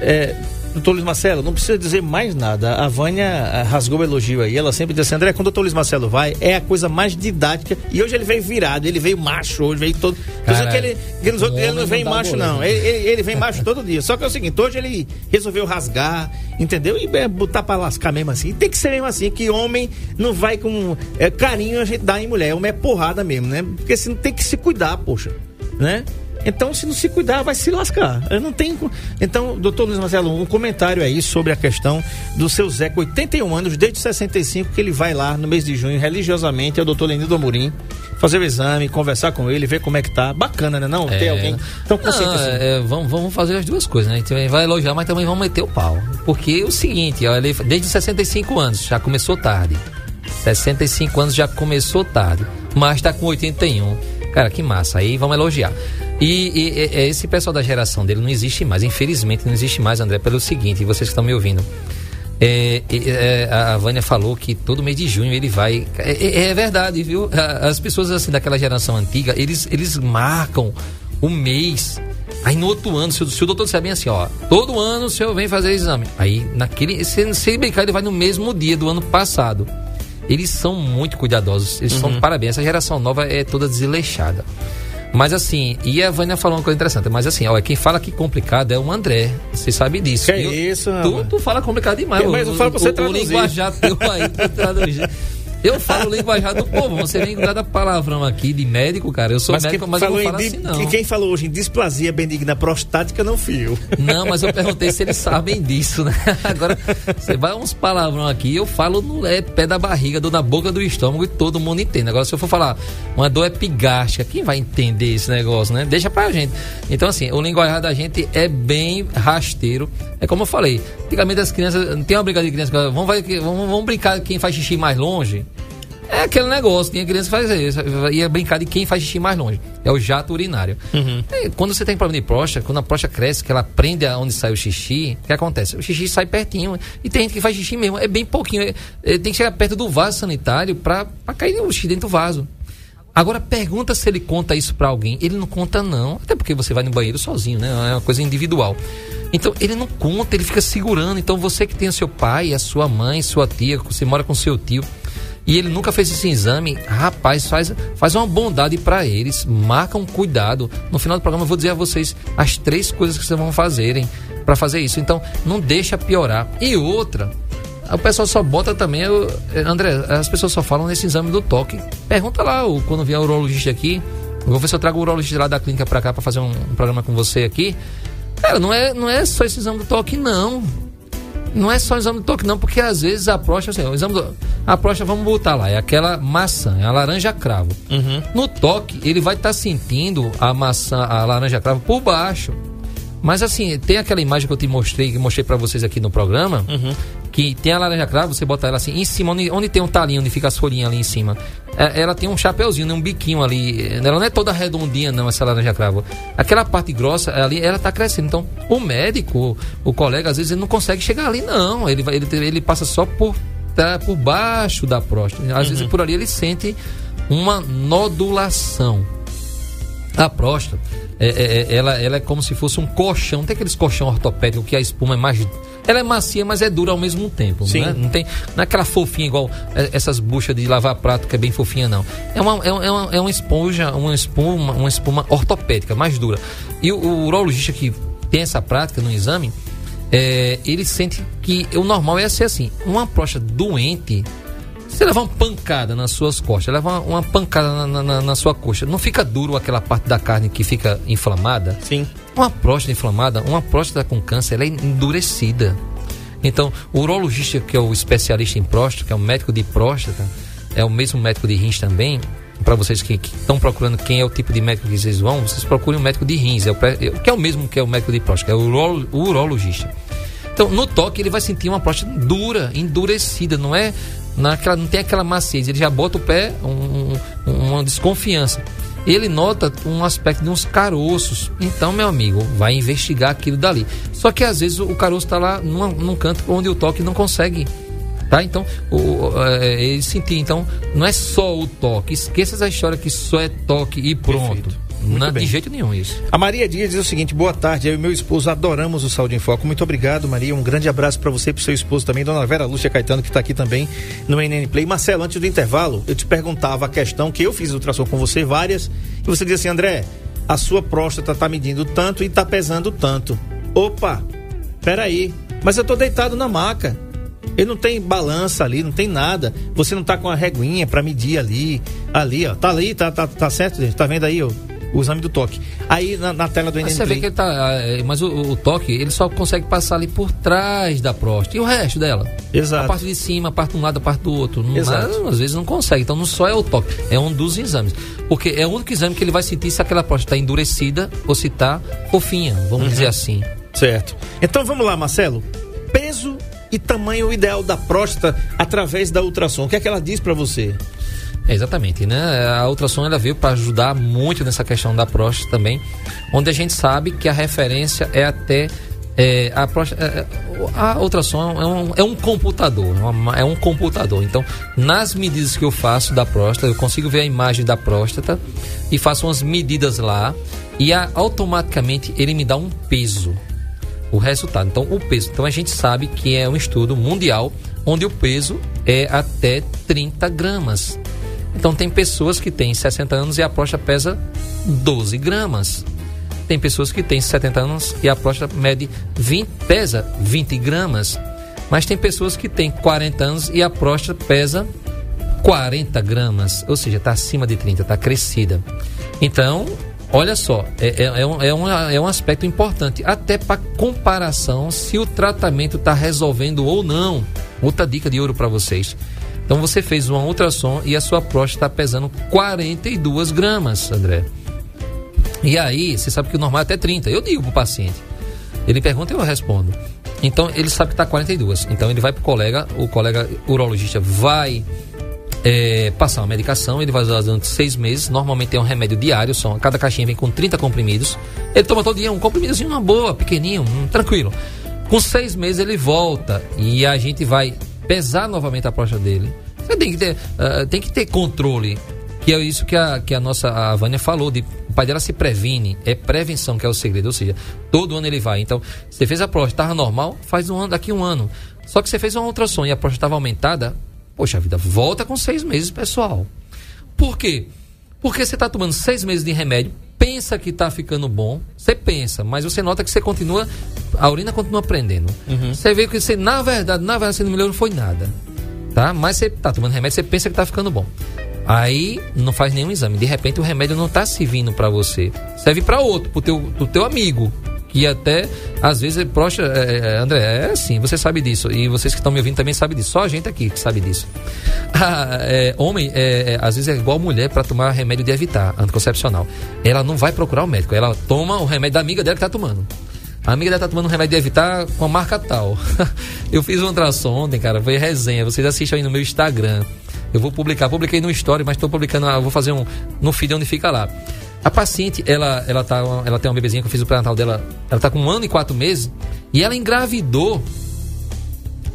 É, doutor Luiz Marcelo, não precisa dizer mais nada. A Vânia ah, rasgou o elogio aí. Ela sempre diz assim, André, quando o doutor Luiz Marcelo vai, é a coisa mais didática. E hoje ele veio virado, ele veio macho, hoje veio todo. Cara, que ele, que ele não vem não macho, não. Ele, ele- ele vem macho todo dia. Só que é o seguinte, hoje ele resolveu rasgar, entendeu? E é, botar pra lascar mesmo assim. Tem que ser mesmo assim, que homem não vai com é, carinho a gente dá em mulher. Homem é porrada mesmo, né? Porque assim, tem que se cuidar, poxa, né? Então, se não se cuidar, vai se lascar. Eu não tenho. Então, doutor Luiz Marcelo, um comentário aí sobre a questão do seu Zé, com 81 anos, desde 65, que ele vai lá no mês de junho, religiosamente, ao doutor Lenildo Amorim, fazer o exame, conversar com ele, ver como é que tá. Bacana, né? Não? Ter É. alguém tão consciente Não, assim. é, vamos, vamos fazer as duas coisas, né? A gente vai elogiar, mas também vamos meter o pau. Porque é o seguinte, ele, desde 65 anos, já começou tarde. 65 anos já começou tarde, mas tá com 81. Cara, que massa. Aí vamos elogiar. E, e- e- e esse pessoal da geração dele não existe mais. Infelizmente não existe mais, André, pelo seguinte, vocês que estão me ouvindo. É, é, é, a Vânia falou que todo mês de junho ele vai. É, é- é verdade, viu? As pessoas assim daquela geração antiga, eles, eles marcam o mês. Aí no outro ano, se, o- se o doutor disser bem assim, ó, todo ano o senhor vem fazer exame. Aí naquele. Se, se ele brincar, ele vai no mesmo dia do ano passado. Eles são muito cuidadosos. Eles são parabéns. Essa geração nova é toda desleixada. Mas assim, e a Vânia falou uma coisa interessante, mas assim, ó, quem fala que complicado é o André. Você sabe disso. Que é eu- isso, tu, tu fala complicado demais. Mas eu o, falo pra você o, o traduzir. linguajar teu aí, tu traduzir. Eu falo linguajar do povo. Você vem com cada palavrão aqui de médico, cara. Eu sou Mas, médico, mas eu falou não falo assim, não. que quem falou hoje em displasia benigna prostática não fui eu. Não, mas eu perguntei se eles sabem disso, né? Agora, você vai uns palavrão aqui, eu falo no é pé da barriga, dor na boca do estômago e todo mundo entende. Agora, se eu for falar uma dor epigástica, quem vai entender esse negócio, né? Deixa pra gente. Então, assim, o linguajar da gente é bem rasteiro. É como eu falei, antigamente as crianças, não tem uma brincadeira de criança, vamos, vai- vamos, vamos brincar quem faz xixi mais longe. É aquele negócio, tinha criança que fazia isso, ia brincar de quem faz xixi mais longe. É o jato urinário. É, quando você tem problema de próstata, quando a próstata cresce, que ela prende aonde sai o xixi, o que acontece? O xixi sai pertinho. E tem gente que faz xixi mesmo, é bem pouquinho. é- é, tem que chegar perto do vaso sanitário pra, pra cair o xixi dentro do vaso. Agora pergunta se ele conta isso pra alguém. Ele não conta não, até porque você vai no banheiro sozinho, né? É uma coisa individual. Então ele não conta, ele fica segurando. Então você que tem o seu pai, a sua mãe, sua tia, você mora com seu tio e ele nunca fez esse exame, rapaz, faz, faz uma bondade pra eles, marca um cuidado. No final do programa eu vou dizer a vocês as três coisas que vocês vão fazerem pra fazer isso. Então não deixa piorar. E outra, o pessoal só bota também, eu- André, as pessoas só falam nesse exame do toque. Pergunta lá, quando vier o urologista aqui, eu vou ver se eu trago o urologista lá da clínica pra cá pra fazer um, um programa com você aqui. Cara, não é, não é só esse exame do toque, não. Não é só o exame do toque, não, porque às vezes a próstata, assim, o exame do, a próstata, vamos botar lá, é aquela maçã, é a laranja cravo. No toque, ele vai estar sentindo a maçã, a laranja cravo por baixo. Mas assim, tem aquela imagem que eu te mostrei, que mostrei pra vocês aqui no programa, que tem a laranja cravo, você bota ela assim, em cima, onde, onde tem um talinho, onde fica as folhinhas ali em cima. É, ela tem um chapeuzinho, né, um biquinho ali. Ela não é toda redondinha, não, essa laranja cravo. Aquela parte grossa ali, ela tá crescendo. Então, o médico, o colega, às vezes ele não consegue chegar ali, não. Ele, vai, ele, ele passa só por, tá, por baixo da próstata. Às vezes por ali ele sente uma nodulação. A próstata, é, é, é, ela, ela é como se fosse um colchão. Tem aqueles colchão ortopédico que a espuma é mais. Ela é macia, mas é dura ao mesmo tempo. Sim. Né? Não, tem, não é aquela fofinha igual é, essas buchas de lavar prato que é bem fofinha, não. É uma, é uma, é uma, é uma esponja, uma espuma, uma espuma ortopédica, mais dura. E o, o urologista que tem essa prática no exame, é, ele sente que o normal é ser assim: uma próstata doente você levar uma pancada nas suas costas, leva uma, uma pancada na, na- na sua coxa, não fica duro aquela parte da carne que fica inflamada? Sim. Uma próstata inflamada, uma próstata com câncer, ela é endurecida. Então, o urologista, que é o especialista em próstata, que é o médico de próstata, é o mesmo médico de rins também. Para vocês que estão procurando quem é o tipo de médico que vocês vão, vocês procurem um médico de rins, é o, é- que é o mesmo que é o médico de próstata, é o, urolo- o urologista. Então, no toque, ele vai sentir uma próstata dura, endurecida, não é naquela, não tem aquela maciez, ele já bota o pé, um, um, uma desconfiança. Ele nota um aspecto de uns caroços. Então, meu amigo, vai investigar aquilo dali. Só que às vezes o caroço está lá num, num canto onde o toque não consegue tá? Então, o, é, ele sentir, então, não é só o toque, esqueça essa história que só é toque e pronto. Perfeito. Não, de jeito nenhum isso. A Maria Dias diz o seguinte: boa tarde, eu e meu esposo adoramos o Saúde em Foco. Muito obrigado, Maria. Um grande abraço para você e pro seu esposo também, dona Vera Lúcia Caetano, que está aqui também no NN Play. Marcelo, antes do intervalo, eu te perguntava a questão que eu fiz ultrassom com você, várias, e você disse assim: André, a sua próstata está medindo tanto e está pesando tanto. Opa, peraí, mas eu tô deitado na maca. Ele não tem balança ali, não tem nada. Você não tá com a reguinha para medir ali, ali, ó. Tá ali, tá, tá, tá certo, gente? Tá vendo aí, ó? O exame do toque. Aí na, na tela do NN Você vê que ele tá. É, mas o, o, toque, ele só consegue passar ali por trás da próstata. E o resto dela? Exato. A parte de cima, a parte de um lado, a parte do outro. Exato. Mas, às vezes não consegue. Então não só é o toque, é um dos exames. Porque é o único exame que ele vai sentir se aquela próstata está endurecida ou se está fofinha, vamos uhum. dizer assim. Certo. Então vamos lá, Marcelo. Peso e tamanho ideal da próstata através da ultrassom. O que é que ela diz para você? É, exatamente, né? A ultrassom ela veio para ajudar muito nessa questão da próstata também, onde a gente sabe que a referência é até é, a, próstata, é, a ultrassom é um, é um computador, é, é um computador. Então, nas medidas que eu faço da próstata, eu consigo ver a imagem da próstata e faço umas medidas lá e a, automaticamente ele me dá um peso, o resultado. Então, o peso. Então, a gente sabe que é um estudo mundial onde o peso é até 30 gramas. Então tem pessoas que têm 60 anos e a próstata pesa 12 gramas. Tem pessoas que têm 70 anos e a próstata mede 20, pesa 20 gramas. Mas tem pessoas que têm 40 anos e a próstata pesa 40 gramas. Ou seja, está acima de 30, está crescida. Então, olha só, é, é, é, um, é, um, é um aspecto importante, até para comparação se o tratamento está resolvendo ou não. Outra dica de ouro para vocês. Então você fez uma ultrassom e a sua próstata está pesando 42 gramas, André. E aí, você sabe que o normal é até 30. Eu digo pro paciente. Ele pergunta e eu respondo. Então ele sabe que está 42. Então ele vai pro colega, o colega urologista vai é, passar uma medicação, ele vai usar durante seis meses. Normalmente é um remédio diário, cada caixinha vem com 30 comprimidos. Ele toma todo dia um comprimidozinho, uma boa, pequenininho, um, tranquilo. Com seis meses ele volta e a gente vai pesar novamente a próstata dele. Você tem que ter, uh, tem que ter controle. Que é isso que a, que a nossa a Vânia falou, de o pai dela se previne, é prevenção que é o segredo, ou seja, todo ano ele vai. Então, você fez a próstata, estava normal, faz um ano, daqui um ano. Só que você fez uma ultrassom e a próstata estava aumentada, poxa vida, volta com seis meses, pessoal. Por quê? Porque você está tomando seis meses de remédio, pensa que está ficando bom, você pensa, mas você nota que você continua, a urina continua prendendo. Uhum. Você vê que você, na verdade, na verdade, você não melhorou, não foi nada. Tá? Mas você está tomando remédio, você pensa que está ficando bom. Aí não faz nenhum exame. De repente o remédio não está servindo para você. Serve para outro, pro teu, pro teu amigo. Que até, às vezes, poxa, é, é, André, é assim, você sabe disso. E vocês que estão me ouvindo também sabem disso. Só a gente aqui que sabe disso. Ah, é, homem, é, é, às vezes é igual mulher para tomar remédio de evitar, anticoncepcional. Ela não vai procurar o médico, ela toma o remédio da amiga dela que está tomando. A amiga dela tá tomando um remédio de evitar com a marca tal. eu fiz um ultrassom ontem, cara, foi resenha. Vocês assistem aí no meu Instagram. Eu vou publicar, publiquei no story, mas estou publicando, vou fazer um no feed onde fica lá. A paciente, ela, ela, tá, ela tem uma bebezinha que eu fiz o pré-natal dela, ela tá com um ano e quatro meses, e ela engravidou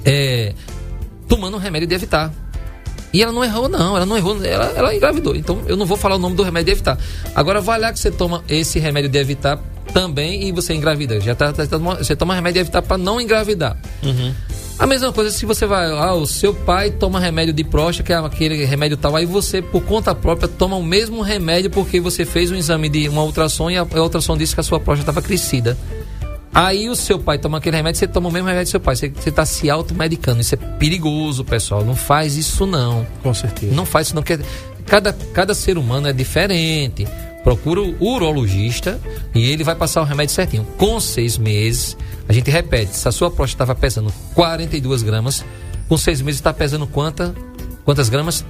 é, tomando um remédio de evitar. E ela não errou, não, ela não errou, ela, ela engravidou. Então eu não vou falar o nome do remédio de evitar. Agora vai lá que você toma esse remédio de evitar também e você engravida. Já tá, tá, tá você toma remédio de evitar para não engravidar. Uhum. A mesma coisa se você vai, ah, o seu pai toma remédio de próstata, que é aquele remédio tal, aí você, por conta própria, toma o mesmo remédio porque você fez um exame de uma ultrassom e a, a ultrassom disse que a sua próstata estava crescida. Aí o seu pai toma aquele remédio, você toma o mesmo remédio do seu pai. Você está se automedicando. Isso é perigoso, pessoal. Não faz isso, não. Com certeza. Não faz isso, não. Porque cada, cada ser humano é diferente procura o urologista e ele vai passar o remédio certinho. Com seis meses, a gente repete, se a sua próstata estava pesando 42 gramas, com seis meses está pesando quanta, quantas gramas?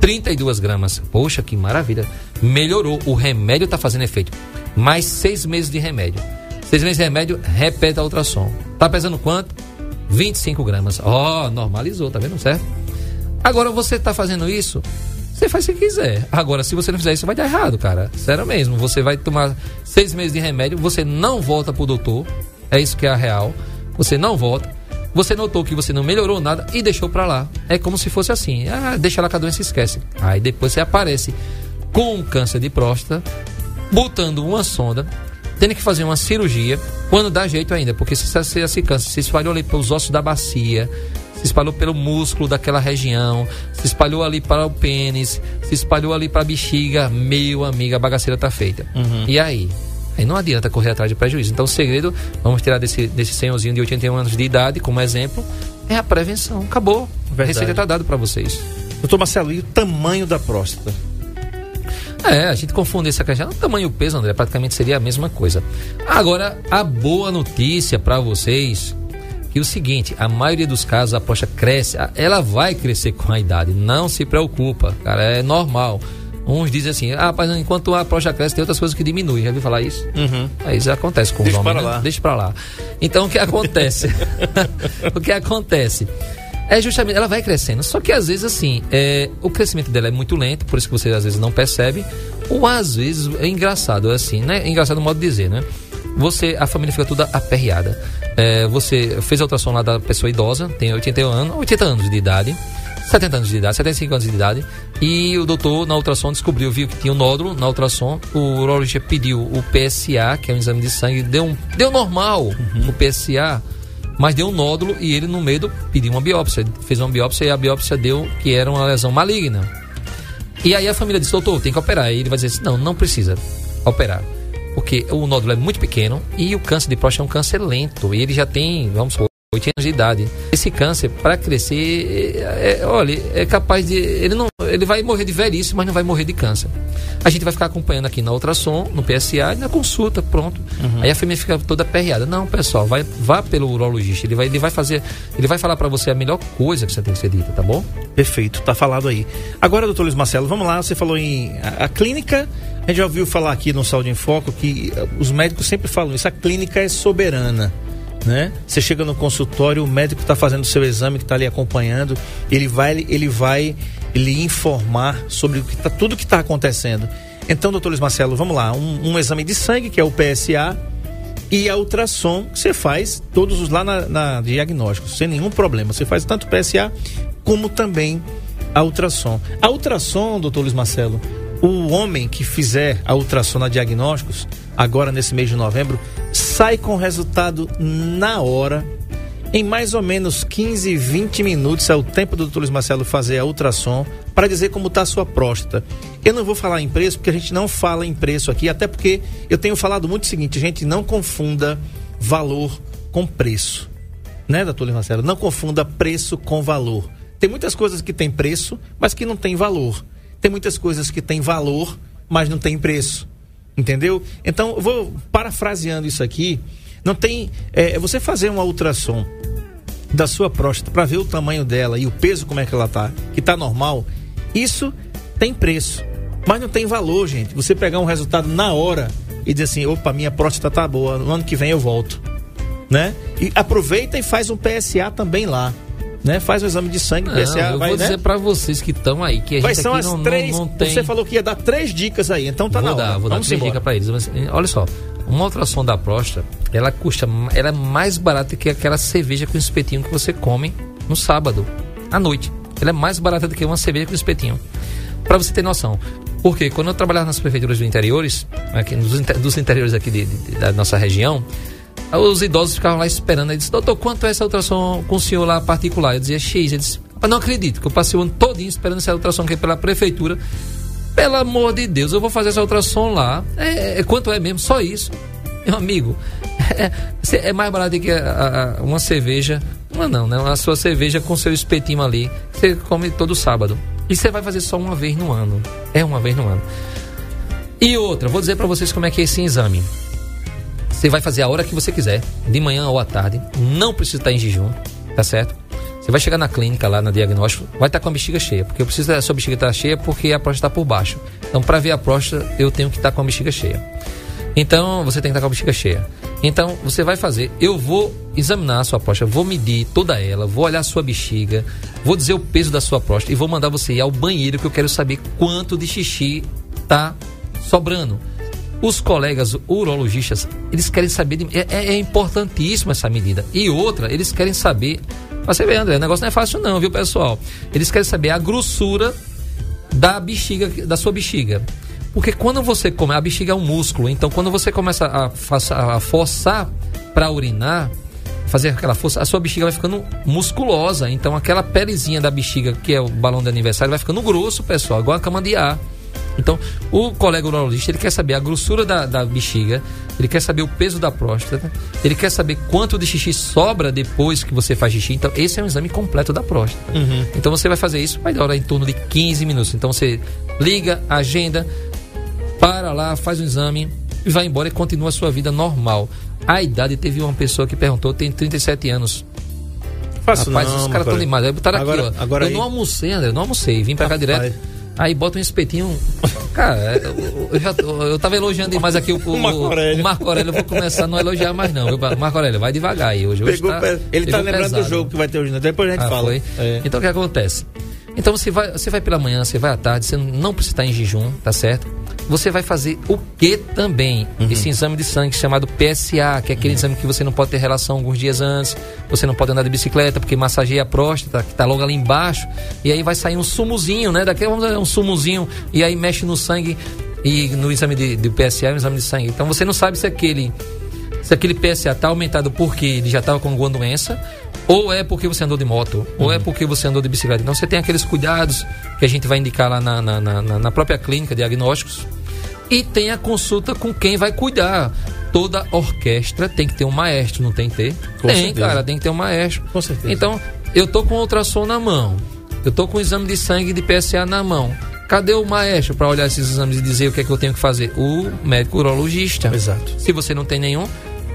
32 gramas. Poxa, que maravilha. Melhorou, o remédio está fazendo efeito. Mais seis meses de remédio. Seis meses de remédio, repete a ultrassom. Está pesando quanto? 25 gramas. Ó, normalizou, tá vendo? Certo? Agora você tá fazendo isso, você faz se quiser. Agora, se você não fizer isso, vai dar errado, cara. Sério mesmo. Você vai tomar seis meses de remédio, você não volta pro doutor. É isso que é a real. Você não volta. Você notou que você não melhorou nada e deixou pra lá. É como se fosse assim. Ah, deixa lá que a doença esquece. Aí depois você aparece com câncer de próstata, botando uma sonda, tendo que fazer uma cirurgia, quando dá jeito ainda, porque se esse câncer se espalhou ali pelos ossos da bacia, se espalhou pelo músculo daquela região, se espalhou ali para o pênis, se espalhou ali para a bexiga, meu amigo, a bagaceira tá feita. E aí? Aí não adianta correr atrás de prejuízo. Então o segredo, vamos tirar desse, desse senhorzinho de 81 anos de idade como exemplo, é a prevenção. Acabou. A Verdade. receita tá dado para vocês. Doutor Marcelo, e o tamanho da próstata? É, a gente confunde essa questão. O tamanho e o peso, André, praticamente seria a mesma coisa. Agora, a boa notícia para vocês é o seguinte, a maioria dos casos a próstata cresce, ela vai crescer com a idade, não se preocupa, cara, é normal. Uns dizem assim, ah, rapaz, enquanto a próstata cresce, tem outras coisas que diminuem. Já viu falar isso? Uhum. Aí isso acontece com Deixa os homens. para né? lá. Deixa pra lá. Então o que acontece? o que acontece? É justamente, ela vai crescendo. Só que às vezes, assim, é, o crescimento dela é muito lento, por isso que você às vezes não percebe. Ou às vezes é engraçado, é assim, né? É engraçado o modo de dizer, né? Você, a família fica toda aperreada. É, você fez a ultrassom lá da pessoa idosa, tem 81 anos, 80 anos de idade. 70 anos de idade, 75 anos de idade, e o doutor na ultrassom descobriu, viu que tinha um nódulo na ultrassom, o urologista pediu o PSA, que é um exame de sangue, deu, um, deu normal o PSA, mas deu um nódulo e ele no medo pediu uma biópsia, fez uma biópsia e a biópsia deu que era uma lesão maligna. E aí a família disse, doutor, tem que operar. E ele vai dizer assim, não, não precisa operar. Porque o nódulo é muito pequeno e o câncer de próstata é um câncer lento. E ele já tem, vamos supor, 80 anos de idade. Esse câncer, para crescer, é, é- olha, é capaz de. Ele, não, ele vai morrer de velhice, mas não vai morrer de câncer. A gente vai ficar acompanhando aqui na ultrassom, no PSA e na consulta, pronto. Aí a família fica toda aperreada. Não, pessoal, vai, vá pelo urologista. Ele vai, ele vai fazer. Ele vai falar para você a melhor coisa que você tem que ser dita, tá bom? Perfeito, tá falado aí. Agora, doutor Luiz Marcelo, vamos lá, você falou em. A, a clínica, a gente já ouviu falar aqui no Saúde em Foco que eh, os médicos sempre falam isso, a clínica é soberana. Né? Você chega no consultório, o médico está fazendo o seu exame, que está ali acompanhando, ele vai, ele vai lhe informar sobre o que tá, tudo que está acontecendo. Então, doutor Luiz Marcelo, vamos lá, um, um exame de sangue, que é o PSA, e a ultrassom que você faz todos os lá na, na diagnóstico, sem nenhum problema. Você faz tanto PSA como também a ultrassom. A ultrassom, doutor Luiz Marcelo, o homem que fizer a ultrassom na diagnósticos, agora nesse mês de novembro, sai com o resultado na hora. Em mais ou menos 15, 20 minutos é o tempo do doutor Luiz Marcelo fazer a ultrassom para dizer como está a sua próstata. Eu não vou falar em preço, porque a gente não fala em preço aqui, até porque eu tenho falado muito o seguinte, gente, não confunda valor com preço. Né, doutor Luiz Marcelo? Não confunda preço com valor. Tem muitas coisas que têm preço, mas que não têm valor. Tem muitas coisas que têm valor, mas não têm preço. Entendeu? Então, vou parafraseando isso aqui. Não tem. É, você fazer uma ultrassom da sua próstata para ver o tamanho dela e o peso como é que ela tá, que tá normal, isso tem preço, mas não tem valor, gente. Você pegar um resultado na hora e dizer assim, opa, minha próstata tá boa, no ano que vem eu volto, né? E aproveita e faz um PSA também lá, né? Faz o exame de sangue, Não, PSA, eu vai, vou né? dizer pra vocês que estão aí, que a Quais gente são as não, três? não, não tem... Você falou que ia dar três dicas aí, então tá vou na hora. dar, vou dar Vamos três embora. dicas pra eles. Mas, assim, olha só, uma ultrassom da próstata, ela custa, ela é mais barata que aquela cerveja com espetinho que você come no sábado, à noite. Ela é mais barata do que uma cerveja com espetinho. Pra você ter noção. Porque quando eu trabalhava nas prefeituras dos interiores, aqui, dos, inter- dos interiores aqui de- de- da nossa região, os idosos ficavam lá esperando. Ele disse, doutor, quanto é essa ultrassom com o senhor lá particular? Eu dizia, X. Ele disse, "Rapaz, não acredito, que eu passei o ano todinho esperando essa ultrassom aqui pela prefeitura. Pelo amor de Deus, eu vou fazer essa ultrassom lá. É, é- quanto é mesmo? Só isso. Meu amigo, é, é mais barato que a- a- uma cerveja. Uma não, né? A sua cerveja com seu espetinho ali, você come todo sábado. E você vai fazer só uma vez no ano. É uma vez no ano. E outra, vou dizer pra vocês como é que é esse exame. Você vai fazer a hora que você quiser, de manhã ou à tarde. Não precisa estar em jejum, tá certo? Você vai chegar na clínica lá, na diagnóstico, vai estar com a bexiga cheia. Porque eu preciso da sua bexiga estar cheia porque a próstata está por baixo. Então, para ver a próstata, eu tenho que estar com a bexiga cheia. Então você tem que estar com a bexiga cheia. Então você vai fazer, eu vou examinar a sua próstata, vou medir toda ela, vou olhar a sua bexiga, vou dizer o peso da sua próstata e vou mandar você ir ao banheiro que eu quero saber quanto de xixi tá sobrando. Os colegas urologistas, eles querem saber. De, é, é importantíssima essa medida. E outra, eles querem saber. Você vê, André, o negócio não é fácil, não, viu, pessoal? Eles querem saber a grossura da bexiga, da sua bexiga. Porque quando você come, a bexiga é um músculo, então quando você começa a, a forçar para urinar, fazer aquela força, a sua bexiga vai ficando musculosa. Então aquela pelezinha da bexiga, que é o balão de aniversário, vai ficando grosso, pessoal, igual a cama de ar. Então, o colega urologista, ele quer saber a grossura da, da bexiga, ele quer saber o peso da próstata, ele quer saber quanto de xixi sobra depois que você faz xixi. Então, esse é um exame completo da próstata. Uhum. Então, você vai fazer isso, vai demorar em torno de 15 minutos. Então, você liga, agenda, para lá, faz um exame e vai embora e continua a sua vida normal. A idade, teve uma pessoa que perguntou, tem 37 anos. Faço Rapaz, não, os caras estão demais. Aí botaram aqui, Agora- ó. agora eu aí- não almocei, André, eu não almocei. Vim pra cá Rapaz. direto. Aí bota um espetinho. Cara, eu, eu já, eu tava elogiando demais aqui o, o, O Marco Aurélio. o Marco Aurélio. Eu vou começar a não elogiar mais, não. viu? Marco Aurélio, vai devagar aí. Hoje, hoje Pegou tá, ele tá lembrando pesado. do jogo que vai ter hoje, né? Depois a gente Ah, fala. É. Então o que acontece? Então você vai, você vai pela manhã, você vai à tarde, você não precisa estar em jejum, tá certo? Você vai fazer o que também? Uhum. Esse exame de sangue chamado PSA, que é aquele exame que você não pode ter relação alguns dias antes, você não pode andar de bicicleta porque massageia a próstata, que tá logo ali embaixo, e aí vai sair um sumuzinho, né? Daqui vamos dizer, um sumuzinho, e aí mexe no sangue e no exame de, de PSA é um exame de sangue. Então você não sabe se aquele se aquele PSA está aumentado porque ele já estava com alguma doença, ou é porque você andou de moto, ou é porque você andou de bicicleta. Então você tem aqueles cuidados que a gente vai indicar lá na, na, na, na própria clínica de diagnósticos. E tem a consulta com quem vai cuidar. Toda orquestra tem que ter um maestro, não tem que ter? Com tem, certeza. cara, tem que ter um maestro. Com certeza. Então, eu tô com ultrassom na mão. Eu tô com o exame de sangue de PSA na mão. Cadê o maestro para olhar esses exames e dizer o que é que eu tenho que fazer? O médico urologista. Exato. Se você não tem nenhum,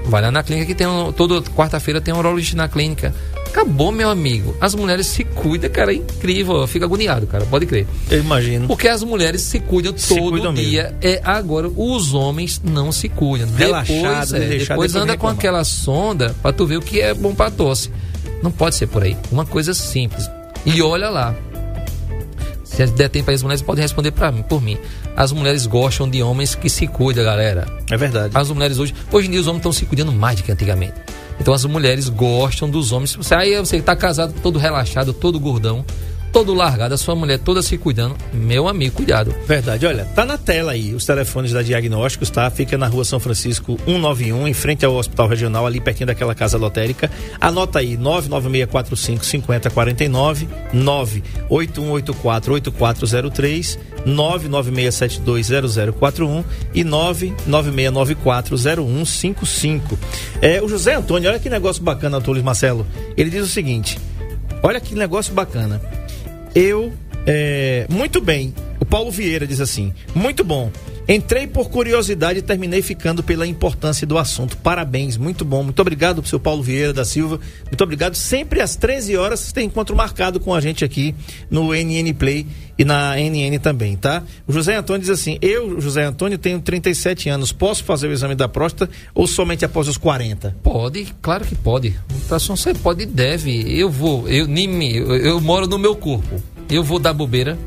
vai lá na clínica que tem um, toda quarta-feira tem um urologista na clínica. Acabou, meu amigo. As mulheres se cuidam, cara, é incrível. Eu fico agoniado, cara, pode crer. Eu imagino. Porque as mulheres se cuidam Se todo cuidam dia. É agora os homens não se cuidam. Relaxado, depois, é, depois depois anda com aquela sonda pra tu ver o que é bom pra tosse. Não pode ser por aí. Uma coisa simples. E olha lá. Se der tempo aí, as mulheres podem responder pra mim, por mim. As mulheres gostam de homens que se cuidam, galera. É verdade. As mulheres hoje, hoje em dia os homens estão se cuidando mais do que antigamente. Então as mulheres gostam dos homens. Você aí você está casado todo relaxado, todo gordão, todo largado, a sua mulher toda se cuidando. Meu amigo, cuidado. Verdade, olha, tá na tela aí os telefones da Diagnósticos, tá? Fica na rua São Francisco 191, em frente ao Hospital Regional, ali pertinho daquela casa lotérica. Anota aí, 99645 5049, 98184 8403, 996720041 e 99694 0155. É, o José Antônio, olha que negócio bacana, Antônio Marcelo. Ele diz o seguinte: olha que negócio bacana. Eu, é, muito bem. O Paulo Vieira diz assim: muito bom. Entrei por curiosidade e terminei ficando pela importância do assunto. Parabéns, muito bom. Muito obrigado seu Paulo Vieira da Silva. Muito obrigado. Sempre às 13 horas tem encontro marcado com a gente aqui no NN Play e na NN também, tá? O José Antônio diz assim: Eu, José Antônio, tenho 37 anos. Posso fazer o exame da próstata ou somente após os 40? Pode, claro que pode. Ultrassom você pode e deve. Eu vou, eu nem eu, eu moro no meu corpo. Eu vou dar bobeira.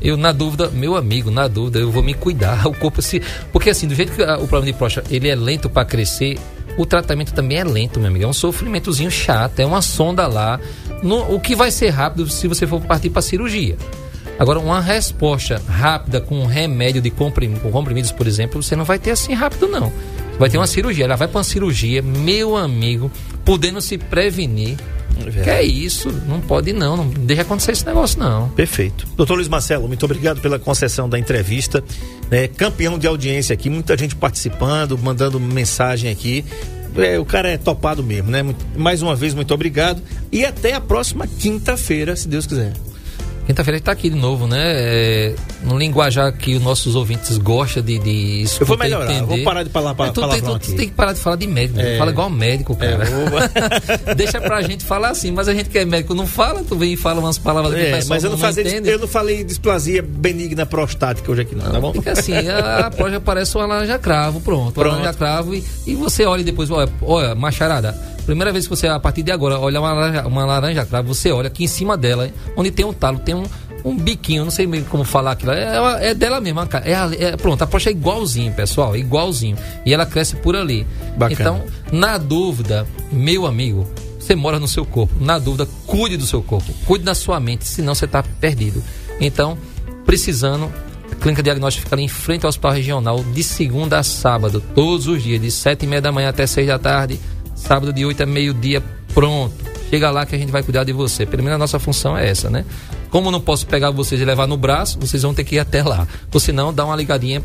Eu, na dúvida, meu amigo, na dúvida, eu vou me cuidar. O corpo se. Porque assim, do jeito que ah, o problema de próstata ele é lento para crescer, o tratamento também é lento, meu amigo. É um sofrimentozinho chato, é uma sonda lá. No- o que vai ser rápido se você for partir para cirurgia. Agora, uma resposta rápida com um remédio de comprim- com comprimidos, por exemplo, você não vai ter assim rápido, não. Vai ter uma cirurgia. Ela vai para uma cirurgia, meu amigo, podendo se prevenir. Que é isso? Não pode não, não deixa acontecer esse negócio não. Perfeito. Doutor Luiz Marcelo, muito obrigado pela concessão da entrevista. É, campeão de audiência aqui, muita gente participando, mandando mensagem aqui. É, o cara é topado mesmo, né? Mais uma vez, muito obrigado. E até a próxima quinta-feira, se Deus quiser. Quinta-feira ele tá aqui de novo, né? É, num linguajar que os nossos ouvintes gostam de, de Eu vou melhorar, eu vou parar de falar é, tu, tem, tu, tu tem que parar de falar de médico, É. fala igual médico, cara. É, Deixa pra gente falar assim, mas a gente que é médico não fala, tu vem e fala umas palavras que o É, pessoal mas eu não, não fazia, entende. eu não falei displasia benigna prostática hoje aqui, não, tá bom? Fica assim, a, a proja parece uma laranja cravo, pronto. Pronto. Uma laranja cravo e, e você olha depois, olha, olha, macharada. Primeira vez que você, a partir de agora, olha uma laranja, uma laranja cravo, você olha aqui em cima dela, onde tem um talo, tem um, um biquinho, não sei meio como falar aquilo. É, uma- é dela mesma, cara. É, é- pronto, a proja é igualzinho, pessoal, igualzinho. E ela cresce por ali. Bacana. Então, na dúvida, meu amigo, você mora no seu corpo. Na dúvida, cuide do seu corpo, cuide da sua mente, senão você está perdido. Então, precisando, a Clínica Diagnóstica fica ali em frente ao Hospital Regional, de segunda a sábado, todos os dias, de sete e meia da manhã até seis da tarde, sábado de oito a meio-dia, pronto. Chega lá que a gente vai cuidar de você. Pelo menos a nossa função é essa, né? Como eu não posso pegar vocês e levar no braço, vocês vão ter que ir até lá. Ou senão, dá uma ligadinha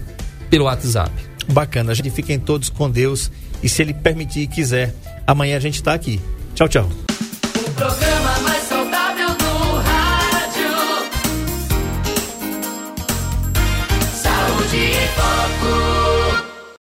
pelo WhatsApp. Bacana, a gente fiquem todos com Deus e se ele permitir e quiser, amanhã a gente está aqui. Tchau, tchau.